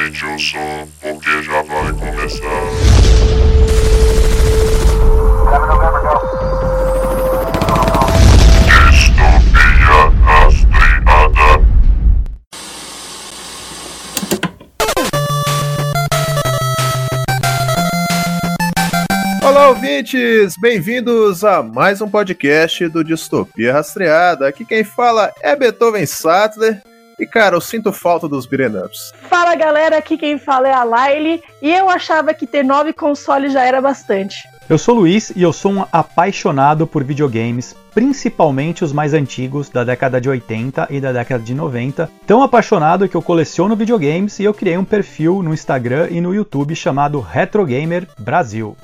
Aumente o som, porque já vai começar. Distopia rastreada. Olá, ouvintes! Bem-vindos a mais um podcast do Distopia Rastreada. Aqui quem fala é Beethoven Sattler. E, cara, eu sinto falta dos beat'em ups. Fala galera, aqui quem fala é a Laile e eu achava que ter nove consoles já era bastante. Eu sou o Luiz e eu sou um apaixonado por videogames, principalmente os mais antigos, da década de 80 e da década de 90. Tão apaixonado que eu coleciono videogames e eu criei um perfil no Instagram e no YouTube chamado Retro Gamer Brasil.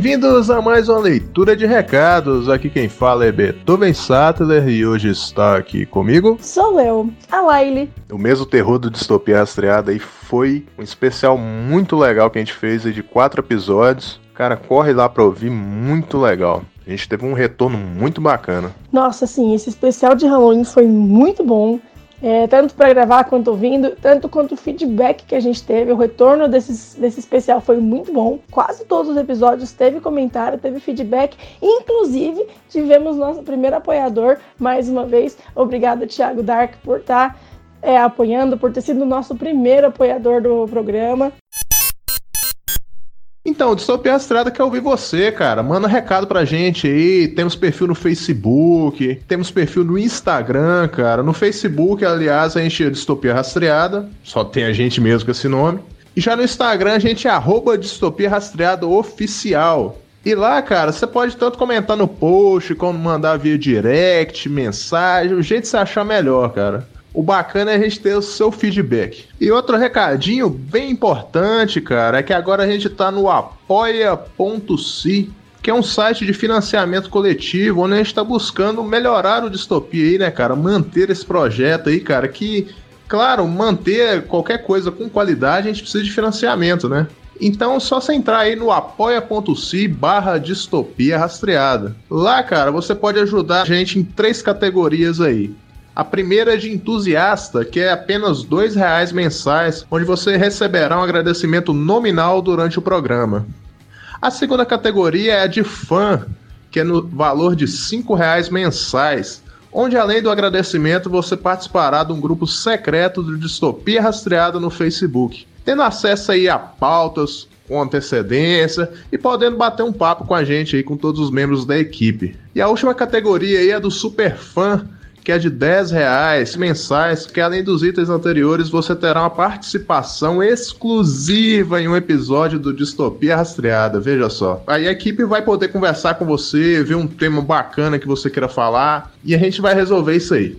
Bem-vindos a mais uma leitura de recados. Aqui quem fala é Beethoven Sattler e hoje está aqui comigo Sou eu, a Laile. o mesmo terror do Distopia Rastreada e foi um especial muito legal que a gente fez de quatro episódios. Cara, corre lá pra ouvir, muito legal. A gente teve um retorno muito bacana. Nossa, assim, esse especial de Halloween foi muito bom. É, tanto para gravar quanto ouvindo, tanto quanto o feedback que a gente teve, o retorno desses, desse especial foi muito bom. Quase todos os episódios teve comentário, teve feedback, inclusive tivemos nosso primeiro apoiador, mais uma vez. Obrigado, Thiago Dark, por estar é, apoiando, por ter sido o nosso primeiro apoiador do programa. Então, Distopia Rastreada quer ouvir você, cara. Manda recado pra gente aí. Temos perfil no Facebook, temos perfil no Instagram, cara. No Facebook, aliás, a gente é Distopia Rastreada. Só tem a gente mesmo com esse nome. E já no Instagram, a gente é arroba Distopia Rastreada Oficial. E lá, cara, você pode tanto comentar no post, como mandar via direct, mensagem, o jeito que você achar melhor, cara. O bacana é a gente ter o seu feedback. E outro recadinho bem importante, cara, é que agora a gente tá no apoia.se, que é um site de financiamento coletivo, onde a gente tá buscando melhorar o distopia aí, né, cara? Manter esse projeto aí, cara, que, claro, manter qualquer coisa com qualidade, a gente precisa de financiamento, né? Então é só você entrar aí no apoia.se barra distopia rastreada. Lá, cara, você pode ajudar a gente em três categorias aí. A primeira é de entusiasta, que é apenas R$ reais mensais, onde você receberá um agradecimento nominal durante o programa. A segunda categoria é a de fã, que é no valor de R$ reais mensais, onde além do agradecimento você participará de um grupo secreto do Distopia Rastreada no Facebook, tendo acesso aí a pautas com antecedência e podendo bater um papo com a gente aí com todos os membros da equipe. E a última categoria aí é do super fã, que é de 10 reais mensais, que além dos itens anteriores você terá uma participação exclusiva em um episódio do Distopia Rastreada, veja só. Aí a equipe vai poder conversar com você, ver um tema bacana que você queira falar, e a gente vai resolver isso aí.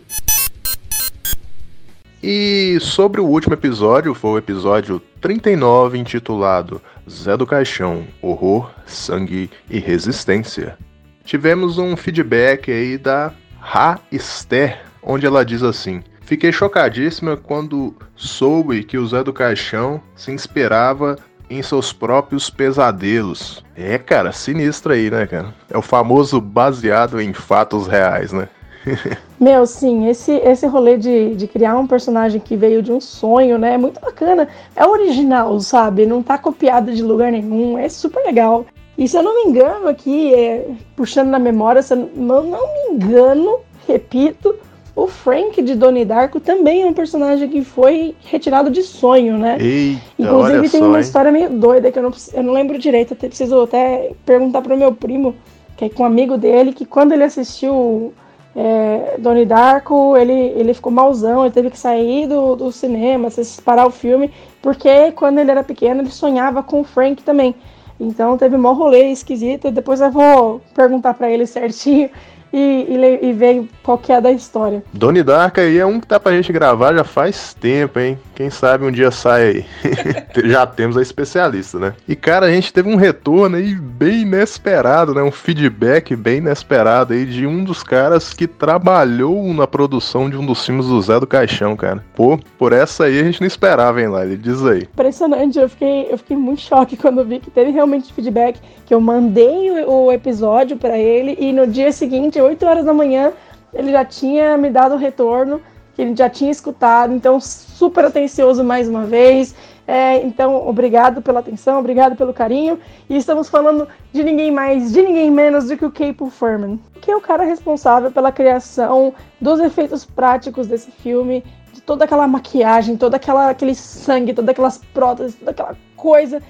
E sobre o último episódio, foi o episódio 39, intitulado Zé do Caixão, Horror, Sangue e Resistência. Tivemos um feedback aí da Ra Esther, onde ela diz assim: Fiquei chocadíssima quando soube que o Zé do Caixão se inspirava em seus próprios pesadelos. É, cara, sinistro aí, né, cara? É o famoso baseado em fatos reais, né? Meu, sim, esse, esse rolê de, de criar um personagem que veio de um sonho, né? É muito bacana. É original, sabe? Não tá copiado de lugar nenhum. É super legal. E se eu não me engano aqui, é, puxando na memória, se eu não, não me engano, repito, o Frank de Donnie Darko também é um personagem que foi retirado de sonho, né? Eita, Inclusive tem só, uma hein? história meio doida que eu não, eu não lembro direito, até preciso até perguntar pro meu primo, que é com um amigo dele, que quando ele assistiu é, Donnie Darko, ele, ele ficou malzão, ele teve que sair do, do cinema, se parar o filme, porque quando ele era pequeno ele sonhava com o Frank também. Então teve um rolê esquisito, depois eu vou perguntar pra ele certinho e, e, e ver qual que é da história. Donnie Dark aí é um que tá pra gente gravar já faz tempo, hein? Quem sabe um dia sai aí. já temos a especialista, né? E cara, a gente teve um retorno aí bem inesperado, né? Um feedback bem inesperado aí de um dos caras que trabalhou na produção de um dos filmes do Zé do Caixão, cara. Pô, por essa aí a gente não esperava, hein, lá. Ele diz aí. Impressionante, eu fiquei, eu fiquei muito choque quando vi que teve realmente feedback, que eu mandei o, o episódio para ele e no dia seguinte, 8 horas da manhã, ele já tinha me dado o retorno, que ele já tinha escutado, então super atencioso mais uma vez. É, então, obrigado pela atenção, obrigado pelo carinho. E estamos falando de ninguém mais, de ninguém menos do que o Capo Furman, que é o cara responsável pela criação dos efeitos práticos desse filme, de toda aquela maquiagem, todo aquela, aquele sangue, todas aquelas próteses, toda aquela coisa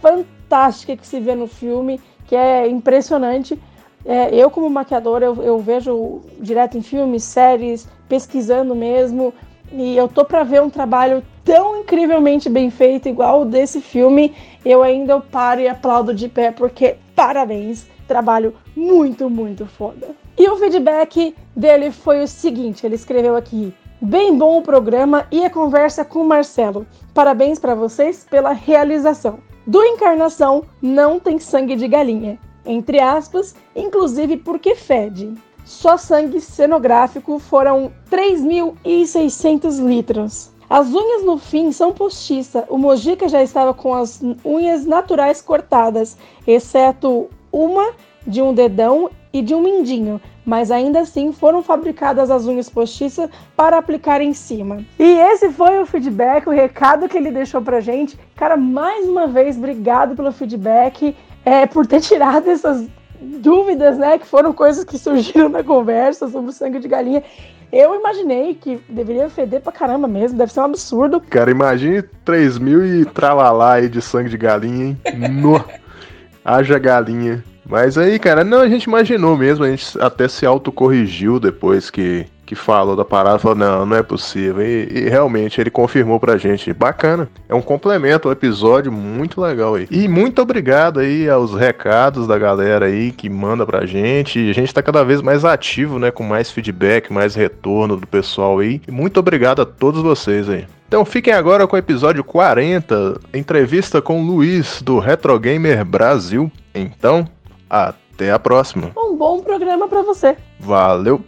fantástica que se vê no filme, que é impressionante. É, eu, como maquiadora, eu, eu, vejo direto em filmes, séries, pesquisando mesmo, e eu tô para ver um trabalho tão incrivelmente bem feito, igual o desse filme. Eu ainda paro e aplaudo de pé, porque parabéns, trabalho muito, muito foda. E o feedback dele foi o seguinte: ele escreveu aqui. Bem bom o programa e a conversa com o Marcelo. Parabéns para vocês pela realização. Do Encarnação não tem sangue de galinha entre aspas, inclusive porque fede. Só sangue cenográfico foram 3.600 litros. As unhas no fim são postiça. O Mojica já estava com as unhas naturais cortadas, exceto uma de um dedão e de um mindinho, mas ainda assim foram fabricadas as unhas postiças para aplicar em cima. E esse foi o feedback, o recado que ele deixou pra gente. Cara, mais uma vez, obrigado pelo feedback é, por ter tirado essas dúvidas, né? Que foram coisas que surgiram na conversa sobre o sangue de galinha. Eu imaginei que deveria feder pra caramba mesmo, deve ser um absurdo. Cara, imagine 3 mil e tralalá aí de sangue de galinha, hein? No... Haja galinha. Mas aí, cara, não, a gente imaginou mesmo, a gente até se autocorrigiu depois que que falou da parada, falou, não, não é possível. E, e, realmente ele confirmou pra gente. Bacana. É um complemento ao episódio muito legal aí. E muito obrigado aí aos recados da galera aí que manda pra gente. A gente tá cada vez mais ativo, né? Com mais feedback, mais retorno do pessoal aí. E muito obrigado a todos vocês aí. Então fiquem agora com o episódio 40, entrevista com o Luiz do Retro Gamer Brasil. Então, até a próxima. Um bom programa para você. Valeu.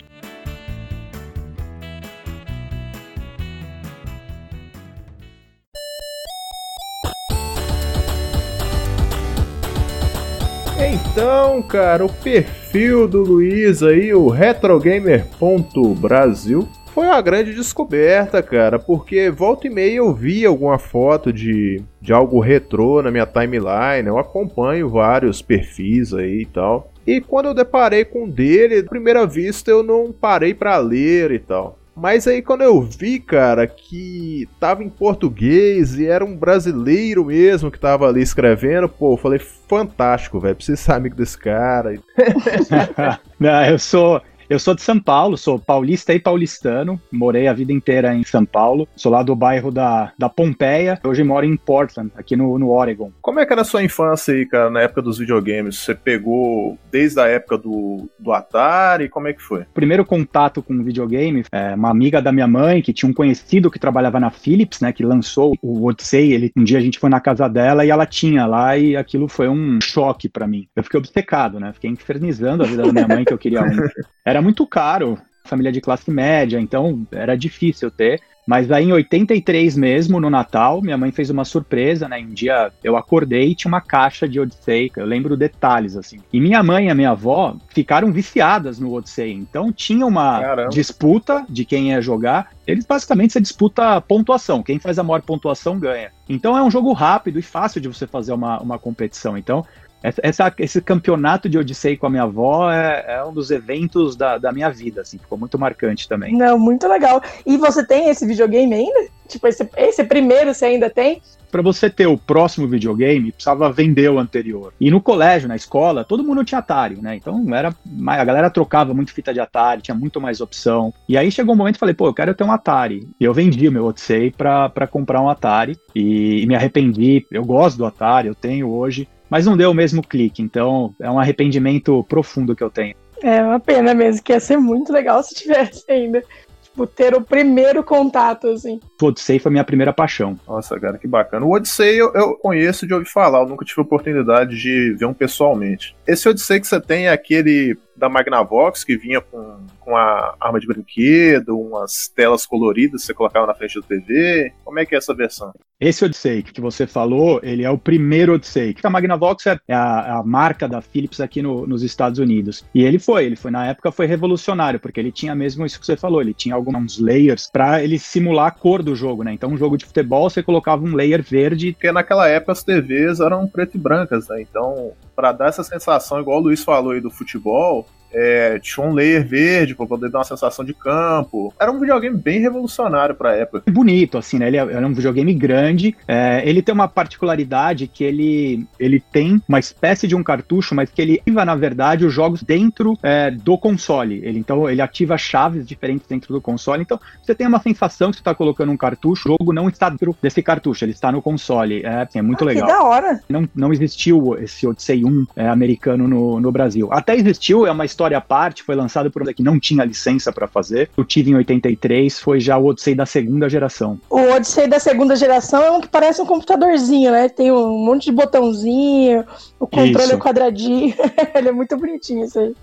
Então, cara, o perfil do Luiz aí, o retrogamer.brasil, foi uma grande descoberta, cara, porque volta e meia eu vi alguma foto de, de algo retrô na minha timeline, eu acompanho vários perfis aí e tal. E quando eu deparei com o dele, primeira vista eu não parei para ler e tal. Mas aí quando eu vi, cara, que tava em português e era um brasileiro mesmo que tava ali escrevendo, pô, eu falei, fantástico, velho, preciso ser amigo desse cara. Não, eu sou, eu sou de São Paulo, sou paulista e paulistano, morei a vida inteira em São Paulo, sou lá do bairro da, da Pompeia, hoje moro em Portland, aqui no, no Oregon. Como é que era a sua infância aí, cara, na época dos videogames? Você pegou desde a época do, do Atari, como é que foi? Primeiro contato com videogame, é, uma amiga da minha mãe, que tinha um conhecido que trabalhava na Philips, né, que lançou o Odyssey, ele, um dia a gente foi na casa dela e ela tinha lá e aquilo foi um choque para mim. Eu fiquei obcecado, né, fiquei infernizando a vida da minha mãe que eu queria um. Era muito caro, família de classe média, então era difícil ter. Mas aí em 83 mesmo, no Natal, minha mãe fez uma surpresa, né? Um dia eu acordei e tinha uma caixa de Odyssey, eu lembro detalhes, assim. E minha mãe e a minha avó ficaram viciadas no Odyssey, então tinha uma Caramba. disputa de quem ia jogar. Eles basicamente se disputa pontuação, quem faz a maior pontuação ganha. Então é um jogo rápido e fácil de você fazer uma, uma competição. Então essa, esse campeonato de Odyssey com a minha avó é, é um dos eventos da, da, minha vida, assim, ficou muito marcante também. Não, muito legal. E você tem esse videogame ainda? Tipo, esse, esse primeiro você ainda tem? Para você ter o próximo videogame, precisava vender o anterior. E no colégio, na escola, todo mundo tinha Atari, né? Então era a galera trocava muito fita de Atari, tinha muito mais opção. E aí chegou um momento e falei, pô, eu quero ter um Atari. E eu vendi o meu Odyssey para comprar um Atari e, e me arrependi. Eu gosto do Atari, eu tenho hoje mas não deu o mesmo clique, então é um arrependimento profundo que eu tenho. É uma pena mesmo, que ia ser muito legal se tivesse ainda. Tipo, ter o primeiro contato, assim. O Odyssey foi minha primeira paixão. Nossa, cara, que bacana. O Odyssey eu, eu conheço de ouvir falar, eu nunca tive a oportunidade de ver um pessoalmente. Esse Odyssey que você tem é aquele da Magnavox que vinha com, com a arma de brinquedo, umas telas coloridas que você colocava na frente da TV. Como é que é essa versão? Esse Odyssey que você falou, ele é o primeiro Odyssey. A Magnavox é a, a marca da Philips aqui no, nos Estados Unidos. E ele foi, ele foi na época foi revolucionário, porque ele tinha mesmo isso que você falou, ele tinha alguns layers para ele simular a cor do jogo, né? Então, um jogo de futebol, você colocava um layer verde. Porque naquela época as TVs eram preto e brancas, né? Então, para dar essa sensação, igual o Luiz falou aí do futebol, é, tinha um layer verde para poder dar uma sensação de campo. Era um videogame bem revolucionário para a época. Bonito, assim, né? Ele é, era um videogame grande. É, ele tem uma particularidade que ele, ele tem uma espécie de um cartucho, mas que ele ativa, na verdade, os jogos dentro é, do console. Ele, então, ele ativa chaves diferentes dentro do console. Então, você tem uma sensação que você está colocando um cartucho, o jogo não está dentro desse cartucho, ele está no console. É, assim, é muito ah, legal. Que da hora! Não, não existiu esse Odyssey 1 é, americano no, no Brasil. Até existiu, é uma história história à parte, foi lançado por um que não tinha licença para fazer. Eu tive em 83, foi já o Odyssey da segunda geração. O Odyssey da segunda geração é um que parece um computadorzinho, né? Tem um monte de botãozinho, o controle Isso. é quadradinho. Ele é muito bonitinho isso aí.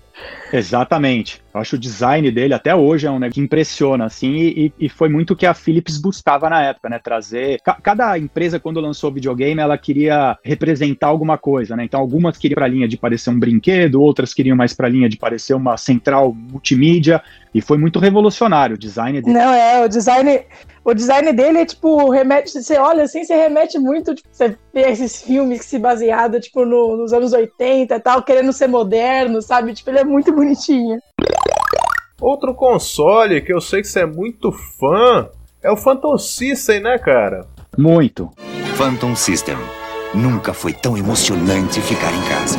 Exatamente. Eu acho o design dele até hoje é um negócio que impressiona, assim, e, e foi muito o que a Philips buscava na época, né? Trazer. Ca cada empresa, quando lançou o videogame, ela queria representar alguma coisa, né? Então, algumas queriam para a linha de parecer um brinquedo, outras queriam mais para a linha de parecer uma central multimídia, e foi muito revolucionário o design dele. Não, é, o design. O design dele é tipo, remete, você olha assim, você remete muito, tipo, você vê esses filmes que se basearam, tipo, no- nos anos 80 e tal, querendo ser moderno, sabe? Tipo, ele é muito bonitinho. Outro console que eu sei que você é muito fã é o Phantom System, né, cara? Muito. Phantom System. Nunca foi tão emocionante ficar em casa.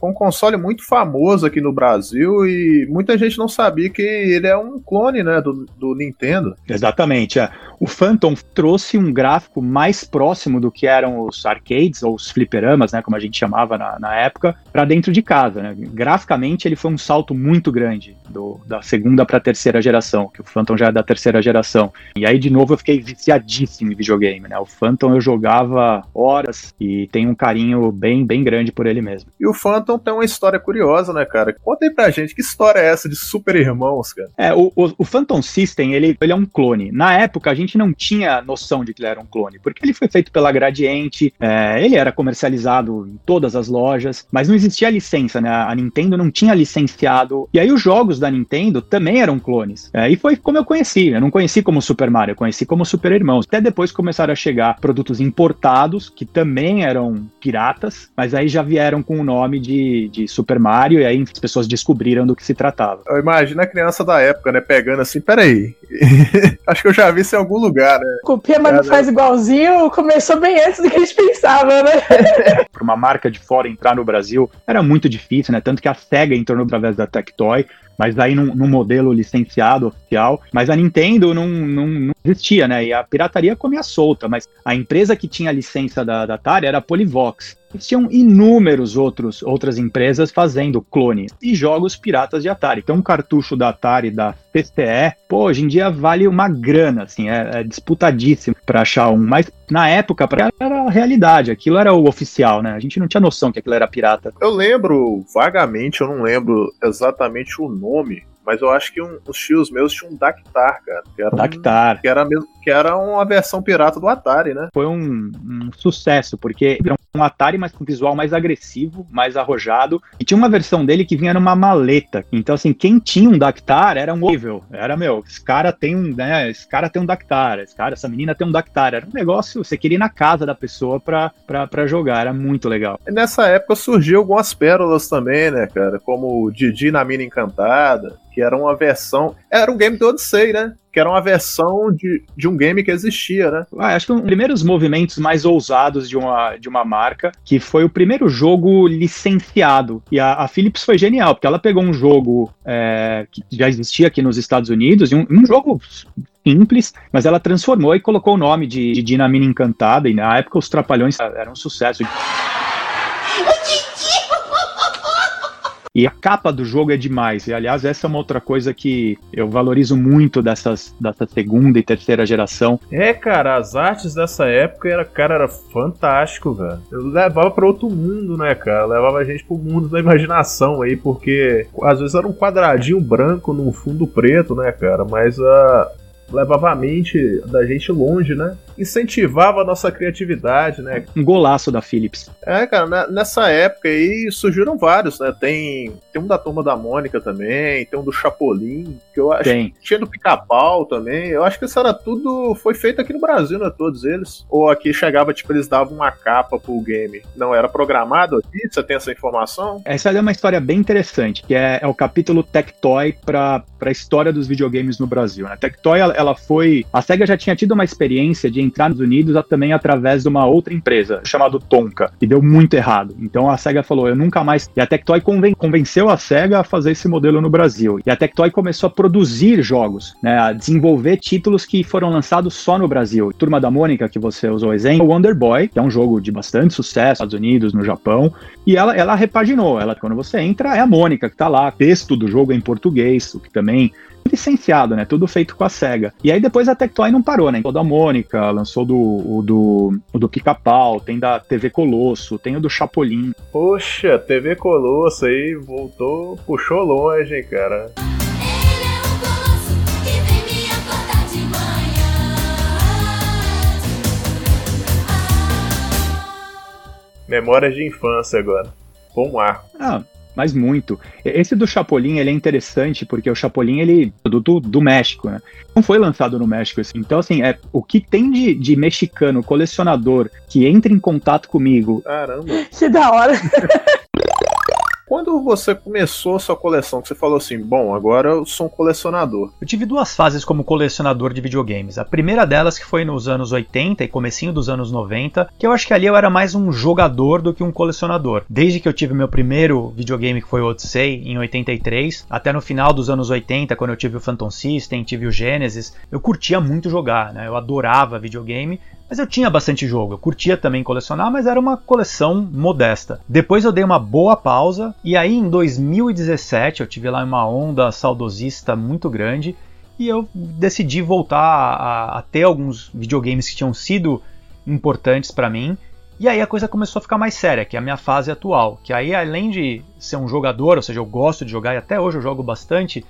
Foi um console muito famoso aqui no Brasil e muita gente não sabia que ele é um clone, né, do, do Nintendo. Exatamente. É. O Phantom trouxe um gráfico mais próximo do que eram os arcades ou os fliperamas, né, como a gente chamava na, na época, para dentro de casa. Né? Graficamente, ele foi um salto muito grande do- da segunda para a terceira geração, que o Phantom já é da terceira geração. E aí, de novo, eu fiquei viciadíssimo em videogame. Né? O Phantom eu jogava horas e tenho um carinho bem, bem grande por ele mesmo. E o Phantom tem uma história curiosa, né, cara? Conta aí pra gente, que história é essa de super irmãos, cara? É, o, o, o Phantom System, ele, ele é um clone. Na época, a gente não tinha noção de que ele era um clone, porque ele foi feito pela Gradiente, é, ele era comercializado em todas as lojas, mas não existia licença, né? A Nintendo não tinha licenciado. E aí os jogos da Nintendo também eram clones. É, e foi como eu conheci. Eu não conheci como Super Mario, eu conheci como Super Irmãos. Até depois começaram a chegar produtos importados, que também eram piratas, mas aí já vieram com o nome de, de Super Mario, e aí as pessoas descobriram do que se tratava. Eu imagino a criança da época, né, pegando assim, peraí, acho que eu já vi isso em algum lugar, né? Copia, mas não faz igualzinho, começou bem antes do que a gente pensava, né? para uma marca de fora entrar no Brasil era muito difícil, né? Tanto que a SEGA entrou através da Tectoy, mas aí num, num modelo licenciado oficial. Mas a Nintendo não, não, não existia, né? E a pirataria comia solta. Mas a empresa que tinha a licença da, da Atari era a Polivox. Existiam inúmeros outros outras empresas fazendo clones e jogos piratas de Atari. Então, um cartucho da Atari da PCE, pô, hoje em dia vale uma grana, assim, é, é disputadíssimo para achar um. Mas na época, pra era a realidade, aquilo era o oficial, né? A gente não tinha noção que aquilo era pirata. Eu lembro vagamente, eu não lembro exatamente o nome, mas eu acho que um, os tios meus tinham um Dactar, cara. Que era, um- Dactar. que era, mesmo, que era uma versão pirata do Atari, né? Foi um, um sucesso, porque um Atari, mas com visual mais agressivo, mais arrojado. E tinha uma versão dele que vinha numa maleta. Então, assim, quem tinha um Dactar era um horrível. Era, meu, esse cara tem um, né? Esse cara tem um Dactar, esse cara, essa menina tem um Dactar. Era um negócio, você queria ir na casa da pessoa pra, pra, pra jogar. Era muito legal. Nessa época surgiu algumas pérolas também, né, cara? Como o Didi na Mina Encantada, que era uma versão. Era um game do Odyssey, né? Que era uma versão de, de um game que existia, né? Ah, acho que um dos primeiros movimentos mais ousados de uma, de uma marca, que foi o primeiro jogo licenciado. E a, a Philips foi genial, porque ela pegou um jogo é, que já existia aqui nos Estados Unidos, e um, um jogo simples, mas ela transformou e colocou o nome de, de Dinamina Encantada, e na época os Trapalhões eram um sucesso. E a capa do jogo é demais. E, aliás, essa é uma outra coisa que eu valorizo muito dessas, dessa segunda e terceira geração. É, cara, as artes dessa época, era, cara, era fantástico, velho. Eu levava para outro mundo, né, cara? Levava a gente pro mundo da imaginação aí, porque às vezes era um quadradinho branco num fundo preto, né, cara? Mas a, levava a mente da gente longe, né? Incentivava a nossa criatividade, né? Um golaço da Philips. É, cara, né, nessa época aí surgiram vários, né? Tem, tem um da Turma da Mônica também, tem um do Chapolin, que eu acho Tem. que tinha do Pica-Pau também. Eu acho que isso era tudo, foi feito aqui no Brasil, né? Todos eles. Ou aqui chegava, tipo, eles davam uma capa pro game. Não era programado aqui? Você tem essa informação? Essa é uma história bem interessante, que é, é o capítulo Tectoy para a história dos videogames no Brasil. Né? Tectoy, ela, foi. A SEGA já tinha tido uma experiência de entrar nos Unidos também através de uma outra empresa, chamada Tonka, e deu muito errado. Então a SEGA falou: eu nunca mais. E a Tectoy conven- convenceu a SEGA a fazer esse modelo no Brasil. E a Tectoy começou a produzir jogos, né, a desenvolver títulos que foram lançados só no Brasil. Turma da Mônica, que você usou o exemplo, Wonder Boy, que é um jogo de bastante sucesso nos Estados Unidos, no Japão, e ela, ela repaginou. Ela, quando você entra, é a Mônica que tá lá. Texto do jogo em português, o que também licenciado, né? Tudo feito com a SEGA. E aí depois a Tectoy não parou, né? Lançou da Mônica, lançou do, o do, o do Pica-Pau, tem da TV Colosso, tem o do Chapolin. Poxa, TV Colosso aí voltou, puxou longe, hein, cara. É. Memórias de infância agora. Bom arco. Ah, mas muito. Esse do Chapolin, ele é interessante porque o Chapolin, ele é do, do, do México, né? Não foi lançado no México. assim. Então, assim, é, o que tem de, de mexicano, colecionador, que entra em contato comigo Caramba. Que da hora. Quando você começou sua coleção, que você falou assim, bom, agora eu sou um colecionador. Eu tive duas fases como colecionador de videogames. A primeira delas que foi nos anos 80 e comecinho dos anos 90, que eu acho que ali eu era mais um jogador do que um colecionador. Desde que eu tive meu primeiro videogame, que foi o Odyssey, em 83, até no final dos anos 80, quando eu tive o Phantom System, tive o Genesis, eu curtia muito jogar, né? Eu adorava videogame, mas eu tinha bastante jogo, eu curtia também colecionar, mas era uma coleção modesta. Depois eu dei uma boa pausa, e aí em 2017 eu tive lá uma onda saudosista muito grande, e eu decidi voltar a, a ter alguns videogames que tinham sido importantes para mim. E aí a coisa começou a ficar mais séria, que é a minha fase atual. Que aí, além de ser um jogador, ou seja, eu gosto de jogar e até hoje eu jogo bastante,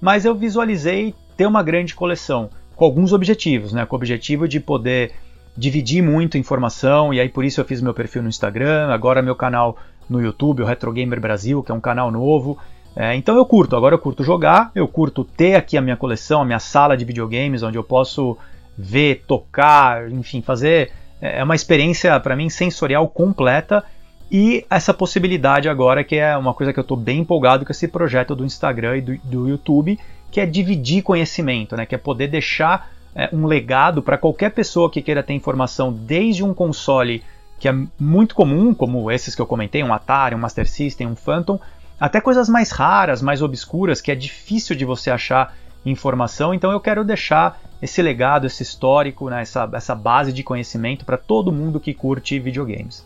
mas eu visualizei ter uma grande coleção, com alguns objetivos, né? Com o objetivo de poder dividir muito informação, e aí por isso eu fiz meu perfil no Instagram, agora meu canal no YouTube, o Retro Gamer Brasil, que é um canal novo. É, então eu curto, agora eu curto jogar, eu curto ter aqui a minha coleção, a minha sala de videogames, onde eu posso ver, tocar, enfim, fazer. É uma experiência para mim sensorial completa e essa possibilidade agora, que é uma coisa que eu estou bem empolgado com esse projeto do Instagram e do, do YouTube, que é dividir conhecimento, né? que é poder deixar é, um legado para qualquer pessoa que queira ter informação desde um console que é muito comum, como esses que eu comentei, um Atari, um Master System, um Phantom, até coisas mais raras, mais obscuras, que é difícil de você achar informação. Então eu quero deixar esse legado, esse histórico, né, essa, essa base de conhecimento para todo mundo que curte videogames.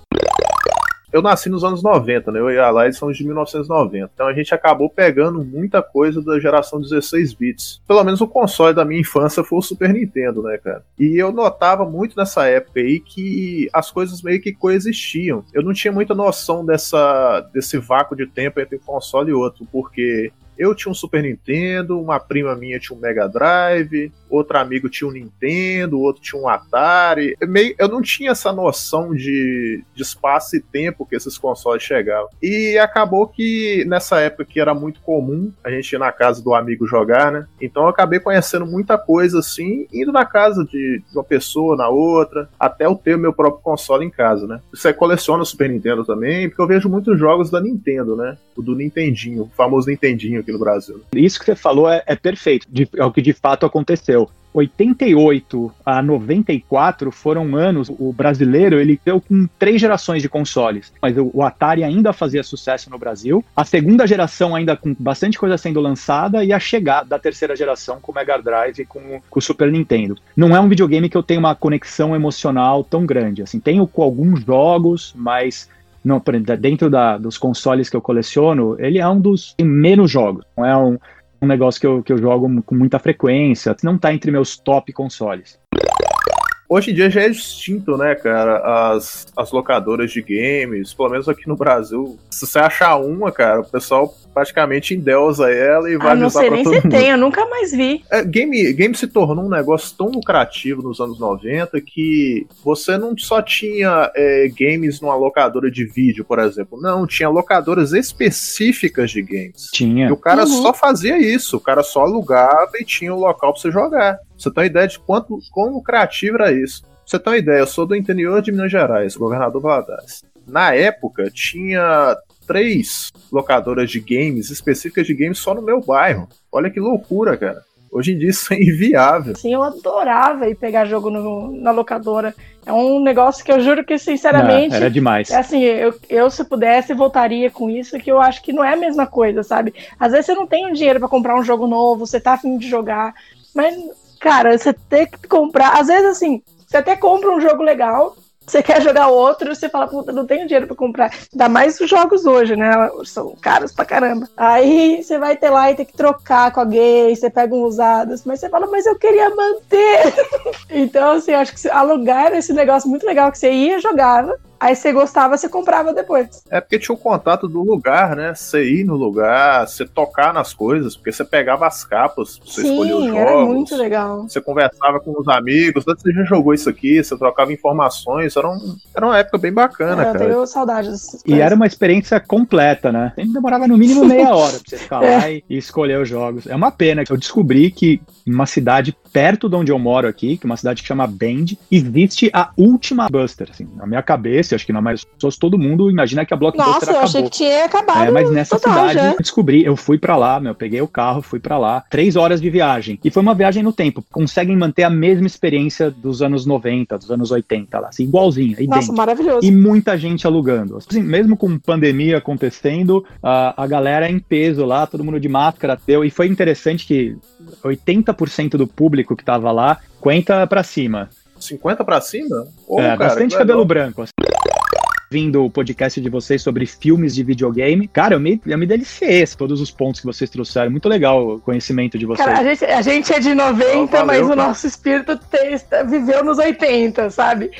Eu nasci nos anos 90, né? Eu e a Laís somos de 1990. Então a gente acabou pegando muita coisa da geração 16 bits. Pelo menos o console da minha infância foi o Super Nintendo, né, cara? E eu notava muito nessa época aí que as coisas meio que coexistiam. Eu não tinha muita noção dessa, desse vácuo de tempo entre um console e outro, porque eu tinha um Super Nintendo, uma prima minha tinha um Mega Drive, outro amigo tinha um Nintendo, outro tinha um Atari. Eu, meio, eu não tinha essa noção de, de espaço e tempo que esses consoles chegavam. E acabou que nessa época que era muito comum a gente ir na casa do amigo jogar, né? Então eu acabei conhecendo muita coisa assim, indo na casa de uma pessoa, na outra, até eu ter o meu próprio console em casa, né? Você coleciona o Super Nintendo também, porque eu vejo muitos jogos da Nintendo, né? O do Nintendinho, o famoso Nintendinho aqui no Brasil. Isso que você falou é, é perfeito, de, é o que de fato aconteceu. 88 a 94 foram anos, o brasileiro ele deu com três gerações de consoles, mas o, Atari ainda fazia sucesso no Brasil, a segunda geração ainda com bastante coisa sendo lançada e a chegada da terceira geração com o Mega Drive e com, com o Super Nintendo. Não é um videogame que eu tenho uma conexão emocional tão grande, assim, tenho com alguns jogos, mas dentro da, dos consoles que eu coleciono, ele é um dos menos jogos. Não é um, um negócio que eu, que eu jogo com muita frequência. Não tá entre meus top consoles. Hoje em dia já é extinto, né, cara, as, as locadoras de games, pelo menos aqui no Brasil. Se você achar uma, cara, o pessoal praticamente endeusa ela e vai Ah, não sei nem se mundo. tem, eu nunca mais vi. É, game, game se tornou um negócio tão lucrativo nos anos 90 que você não só tinha é, games numa locadora de vídeo, por exemplo. Não, tinha locadoras específicas de games. E Tinha. o cara Uhum. só fazia isso, o cara só alugava e tinha um local pra você jogar. Você tem uma ideia de quanto quão lucrativo era isso. Pra Você tem uma ideia, eu sou do interior de Minas Gerais, governador Valadares. Na época, tinha três locadoras de games, específicas de games, só no meu bairro. Olha que loucura, cara. Hoje em dia isso é inviável. Sim, eu adorava ir pegar jogo no- na locadora. É um negócio que eu juro que, sinceramente, É, era demais. É assim, eu, eu se pudesse voltaria com isso, que eu acho que não é a mesma coisa, sabe? Às vezes você não tem o dinheiro pra comprar um jogo novo, você tá afim de jogar, mas, cara, você tem que comprar. Às vezes, assim, você até compra um jogo legal, você quer jogar outro, você fala, puta, não tenho dinheiro pra comprar. Ainda mais os jogos hoje, né? São caros pra caramba. Aí você vai ter lá e tem que trocar com alguém, você pega um usados, mas você fala, mas eu queria manter. então, assim, acho que alugar esse negócio muito legal que você ia, jogava, aí você gostava, você comprava depois. É porque tinha o contato do lugar, né? Você ir no lugar, você tocar nas coisas, porque você pegava as capas, pra você escolher os Sim, jogos. era muito legal. Você conversava com os amigos, "Ah, você já jogou isso aqui, você trocava informações, era, um, era uma época bem bacana, eu cara. tenho saudade dessas E era uma experiência completa, né? Sempre demorava no mínimo meia hora pra você ficar É. lá e, e escolher os jogos. É uma pena. Eu descobri que em uma cidade perto de onde eu moro aqui, que é uma cidade que chama Bend, existe a última Buster. Assim, na minha cabeça, acho que na maioria das pessoas, todo mundo imagina que a Blockbuster Nossa, eu acabou. achei que tinha acabado. É, mas nessa total, cidade já. eu descobri, eu fui pra lá, meu, peguei o carro, fui pra lá, três horas de viagem. E foi uma viagem no tempo. Conseguem manter a mesma experiência dos anos 90, dos anos 80 lá, assim, igualzinha, Nossa, idêntica. maravilhoso. E muita gente alugando. Assim, mesmo com pandemia acontecendo, a, a galera em peso lá, todo mundo de máscara deu. E foi interessante que 80% do público que tava lá, 50 pra cima. 50 pra cima? Ô, é, cara, bastante que cabelo branco. assim. Vindo o podcast de vocês sobre filmes de videogame. Cara, eu me, eu me deliciei todos os pontos que vocês trouxeram. Muito legal o conhecimento de vocês. Cara, a gente, a gente é de 90, Então, valeu, mas o cara. nosso espírito te- viveu nos 80, sabe?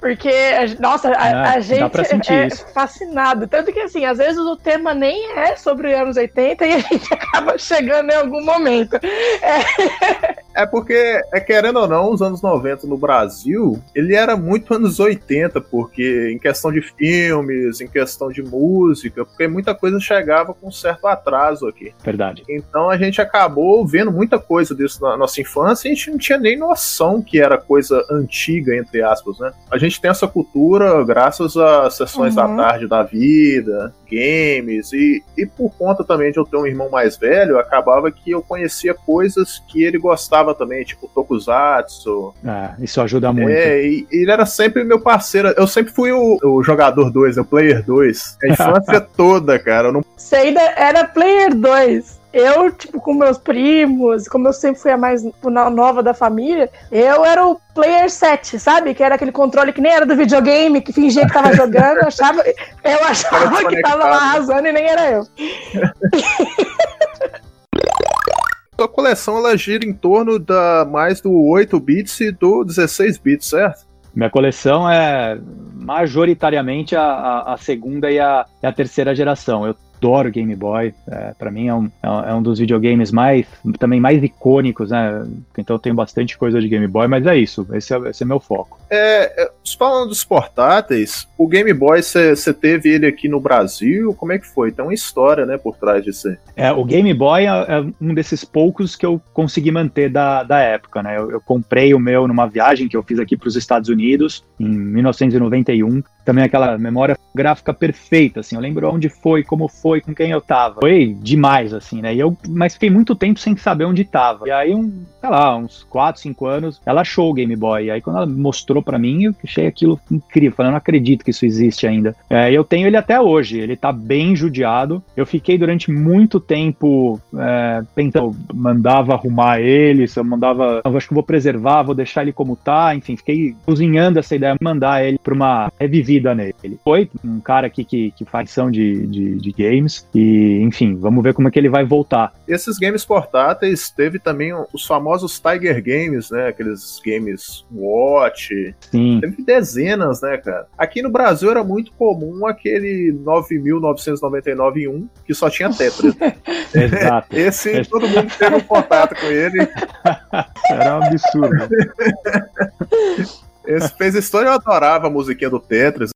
Porque, a- nossa, a, É, a gente é isso. fascinado. Tanto que, assim, às vezes o tema nem é sobre anos 80 e a gente acaba chegando em algum momento. É porque, é querendo ou não, os anos 90 no Brasil, ele era muito anos 80, porque em questão de filmes, em questão de música, porque muita coisa chegava com um certo atraso aqui. Verdade. Então a gente acabou vendo muita coisa disso na nossa infância e a gente não tinha nem noção que era coisa antiga, entre aspas, né? A gente tem essa cultura graças às sessões Uhum. da tarde da vida, games, e, e por conta também de eu ter um irmão mais velho, acabava que eu conhecia coisas que ele gostava também, tipo Tokusatsu. É, isso ajuda muito. É, e e ele era sempre meu parceiro. Eu sempre fui o, o jogador 2, o player 2. A infância toda, cara. Eu não Você ainda era Player 2. Eu, tipo, com meus primos, como eu sempre fui a mais no- nova da família, eu era o Player 7, sabe? Que era aquele controle que nem era do videogame, que fingia que tava jogando, eu achava, eu achava que tava lá arrasando e nem era eu. A coleção ela gira em torno da mais do 8 bits e do 16 bits, certo? Minha coleção é majoritariamente a, a, a segunda e a, a terceira geração. Eu adoro Game Boy. É, para mim é um, é um- é um dos videogames mais também mais icônicos, né? Então eu tenho bastante coisa de Game Boy, mas é isso. Esse é, esse é meu foco. É, é, falando dos portáteis, o Game Boy você teve ele aqui no Brasil? Como é que foi? Tem uma história, né, por trás disso. É, o Game Boy é, é um desses poucos que eu consegui manter da, da época, né? Eu, eu comprei o meu numa viagem que eu fiz aqui para os Estados Unidos em 1991. Também aquela memória gráfica perfeita, assim. Eu lembro onde foi, como foi, com quem eu tava. Foi demais, assim, né? E eu, mas fiquei muito tempo sem saber onde tava. E aí, um, sei lá, uns 4, 5 anos, ela achou o Game Boy. E aí, quando ela mostrou para mim, eu achei aquilo incrível. Falei, eu não acredito que isso existe ainda. É, eu tenho ele até hoje, ele tá bem judiado. Eu fiquei durante muito tempo é, tentando, mandava arrumar ele, se eu mandava, eu acho que vou preservar, vou deixar ele como tá, enfim, fiquei cozinhando essa ideia, mandar ele pra uma revivida nele. Foi um cara aqui que, que faz ação de, de, de games e, enfim, vamos ver como é que ele vai voltar. Esses games portáteis teve também os famosos Tiger Games, né? Aqueles games Watch. Sim, Teve dezenas, né, cara? Aqui no Brasil era muito comum aquele 9.999 em 1, que só tinha Tetris. exato. Esse todo mundo teve um contato com ele. Era um absurdo. Esse fez história, eu adorava a musiquinha do Tetris.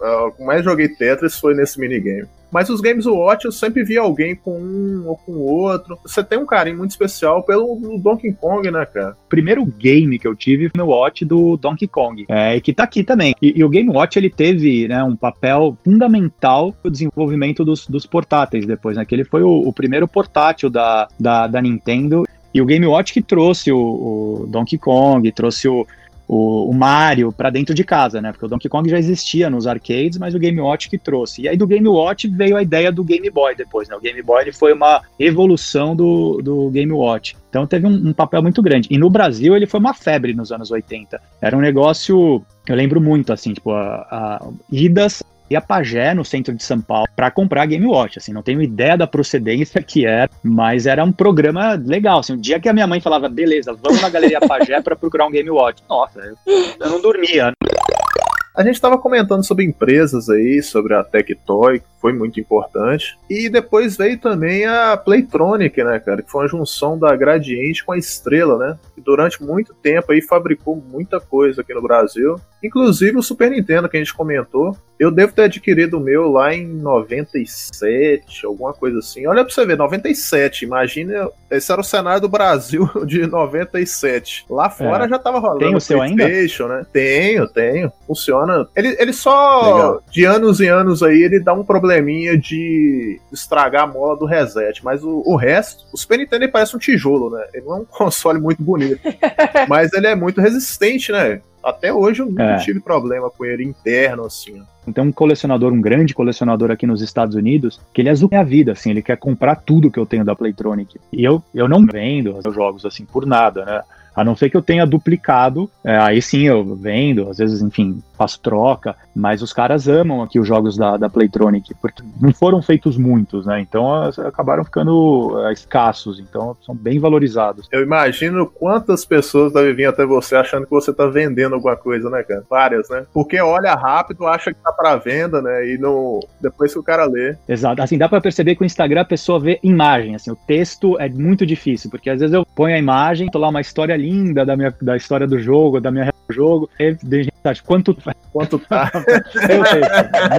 Ah, O que mais joguei Tetris foi nesse minigame. Mas os games Watch eu sempre vi alguém com um ou com outro. Você tem um carinho muito especial pelo Donkey Kong, né, cara? primeiro game que eu tive foi no Watch do Donkey Kong, é, que tá aqui também. E, e o Game Watch ele teve né, um papel fundamental no desenvolvimento dos, dos portáteis depois, né? Que ele foi o, o primeiro portátil da, da, da Nintendo. E o Game Watch que trouxe o, o Donkey Kong, trouxe o, o, o Mario pra dentro de casa, né? Porque o Donkey Kong já existia nos arcades, mas o Game Watch que trouxe. E aí do Game Watch veio a ideia do Game Boy depois, né? O Game Boy foi uma evolução do, do Game Watch. Então teve um, um papel muito grande. E no Brasil ele foi uma febre nos anos 80. Era um negócio, eu lembro muito, assim, tipo, a, a idas e a Pagé, no centro de São Paulo, para comprar Game Watch. Assim, não tenho ideia da procedência que era, mas era um programa legal. Assim, um dia que a minha mãe falava, beleza, vamos na Galeria Pagé para procurar um Game Watch. Nossa, eu, eu não dormia. A gente estava comentando sobre empresas aí, sobre a Tectoy, que foi muito importante. E depois veio também a Playtronic, né, cara? Que foi uma junção da Gradiente com a Estrela, né? Que durante muito tempo aí fabricou muita coisa aqui no Brasil. Inclusive o Super Nintendo que a gente comentou. Eu devo ter adquirido o meu lá em 97, alguma coisa assim. Olha pra você ver, 97. Imagina, esse era o cenário do Brasil de 97. Lá fora É. já tava rolando Tem o seu ainda? Né? Tenho, tenho. Funciona. Ele, ele só, Legal. de anos e anos aí, ele dá um probleminha de estragar a mola do reset. Mas o, o resto, o Super Nintendo parece um tijolo, né? Ele não é um console muito bonito. Mas ele é muito resistente, né? Até hoje eu nunca É. tive problema com ele interno, assim. Tem um colecionador, um grande colecionador aqui nos Estados Unidos, que ele azul minha vida, assim, ele quer comprar tudo que eu tenho da Playtronic. E eu, eu não vendo os jogos assim por nada, né? A não ser que eu tenha duplicado, é, aí sim eu vendo, às vezes, enfim, faço troca, mas os caras amam aqui os jogos da, da Playtronic, porque não foram feitos muitos, né? Então as- acabaram ficando é, escassos, então são bem valorizados. Eu imagino quantas pessoas devem vir até você achando que você tá vendendo alguma coisa, né, cara? Várias, né? Porque olha rápido, acha que tá pra venda, né? E não... depois que o cara lê. Exato. Assim, dá pra perceber que o Instagram a pessoa vê imagem, assim, o texto é muito difícil, porque às vezes eu ponho a imagem, tô lá uma história linda da minha da história do jogo, da minha reação do jogo, e tem gente que acha, quanto Quanto tá. eu sei,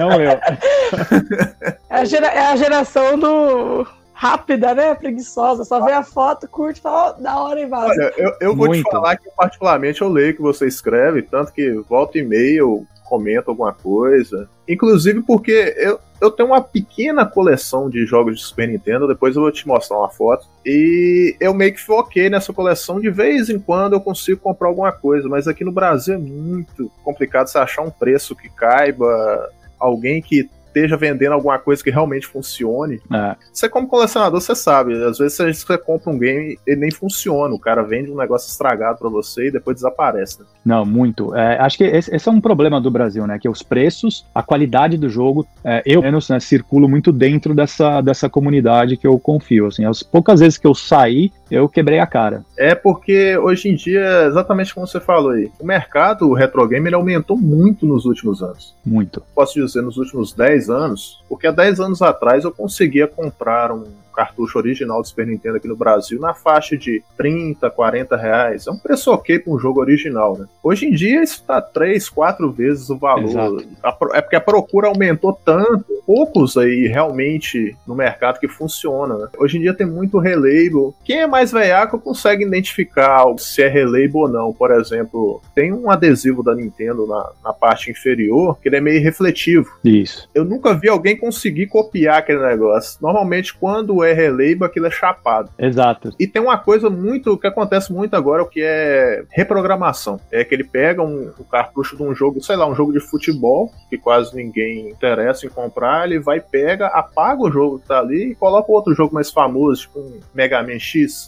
não eu. É a, gera- é a geração do rápida, né? Preguiçosa. Só vê a foto, curte, fala, ó, da hora e vaza. Olha, eu, eu vou Muito. te falar que particularmente eu leio o que você escreve, tanto que volta e meia eu comento alguma coisa. Inclusive porque eu, eu tenho uma pequena coleção de jogos de Super Nintendo, depois eu vou te mostrar uma foto. E eu meio que foquei nessa coleção, de vez em quando eu consigo comprar alguma coisa, mas aqui no Brasil é muito complicado você achar um preço que caiba, alguém que esteja vendendo alguma coisa que realmente funcione. É, Você, como colecionador, você sabe. Às vezes você, compra um game e nem funciona. O cara vende um negócio estragado pra você e depois desaparece. Né? não, muito. É, acho que esse, esse é um problema do Brasil, né? Que os preços, a qualidade do jogo, é, eu, menos, né, circulo muito dentro dessa, dessa comunidade que eu confio. Assim, as poucas vezes que eu saí, eu quebrei a cara. É porque hoje em dia, exatamente como você falou aí, o mercado o retro game ele aumentou muito nos últimos anos. Muito. Posso dizer, nos últimos 10 anos, porque há 10 anos atrás eu conseguia comprar um cartucho original do Super Nintendo aqui no Brasil na faixa de 30, 40 reais. É um preço ok para um jogo original, né? Hoje em dia isso tá 3, 4 vezes o valor. Exato. Pro- é porque a procura aumentou tanto poucos aí realmente no mercado que funciona. Né? Hoje em dia tem muito relabel. Quem é mais veiaco consegue identificar se é relabel ou não. Por exemplo, tem um adesivo da Nintendo na, na parte inferior que ele é meio refletivo. Isso. Eu nunca vi alguém conseguir copiar aquele negócio. Normalmente, quando é relabel, aquilo é chapado. Exato. E tem uma coisa muito que acontece muito agora, o que é reprogramação. É que ele pega um, um cartucho de um jogo, sei lá, um jogo de futebol, que quase ninguém interessa em comprar, ele vai, pega, apaga o jogo que tá ali e coloca outro jogo mais famoso, tipo um Mega Man X.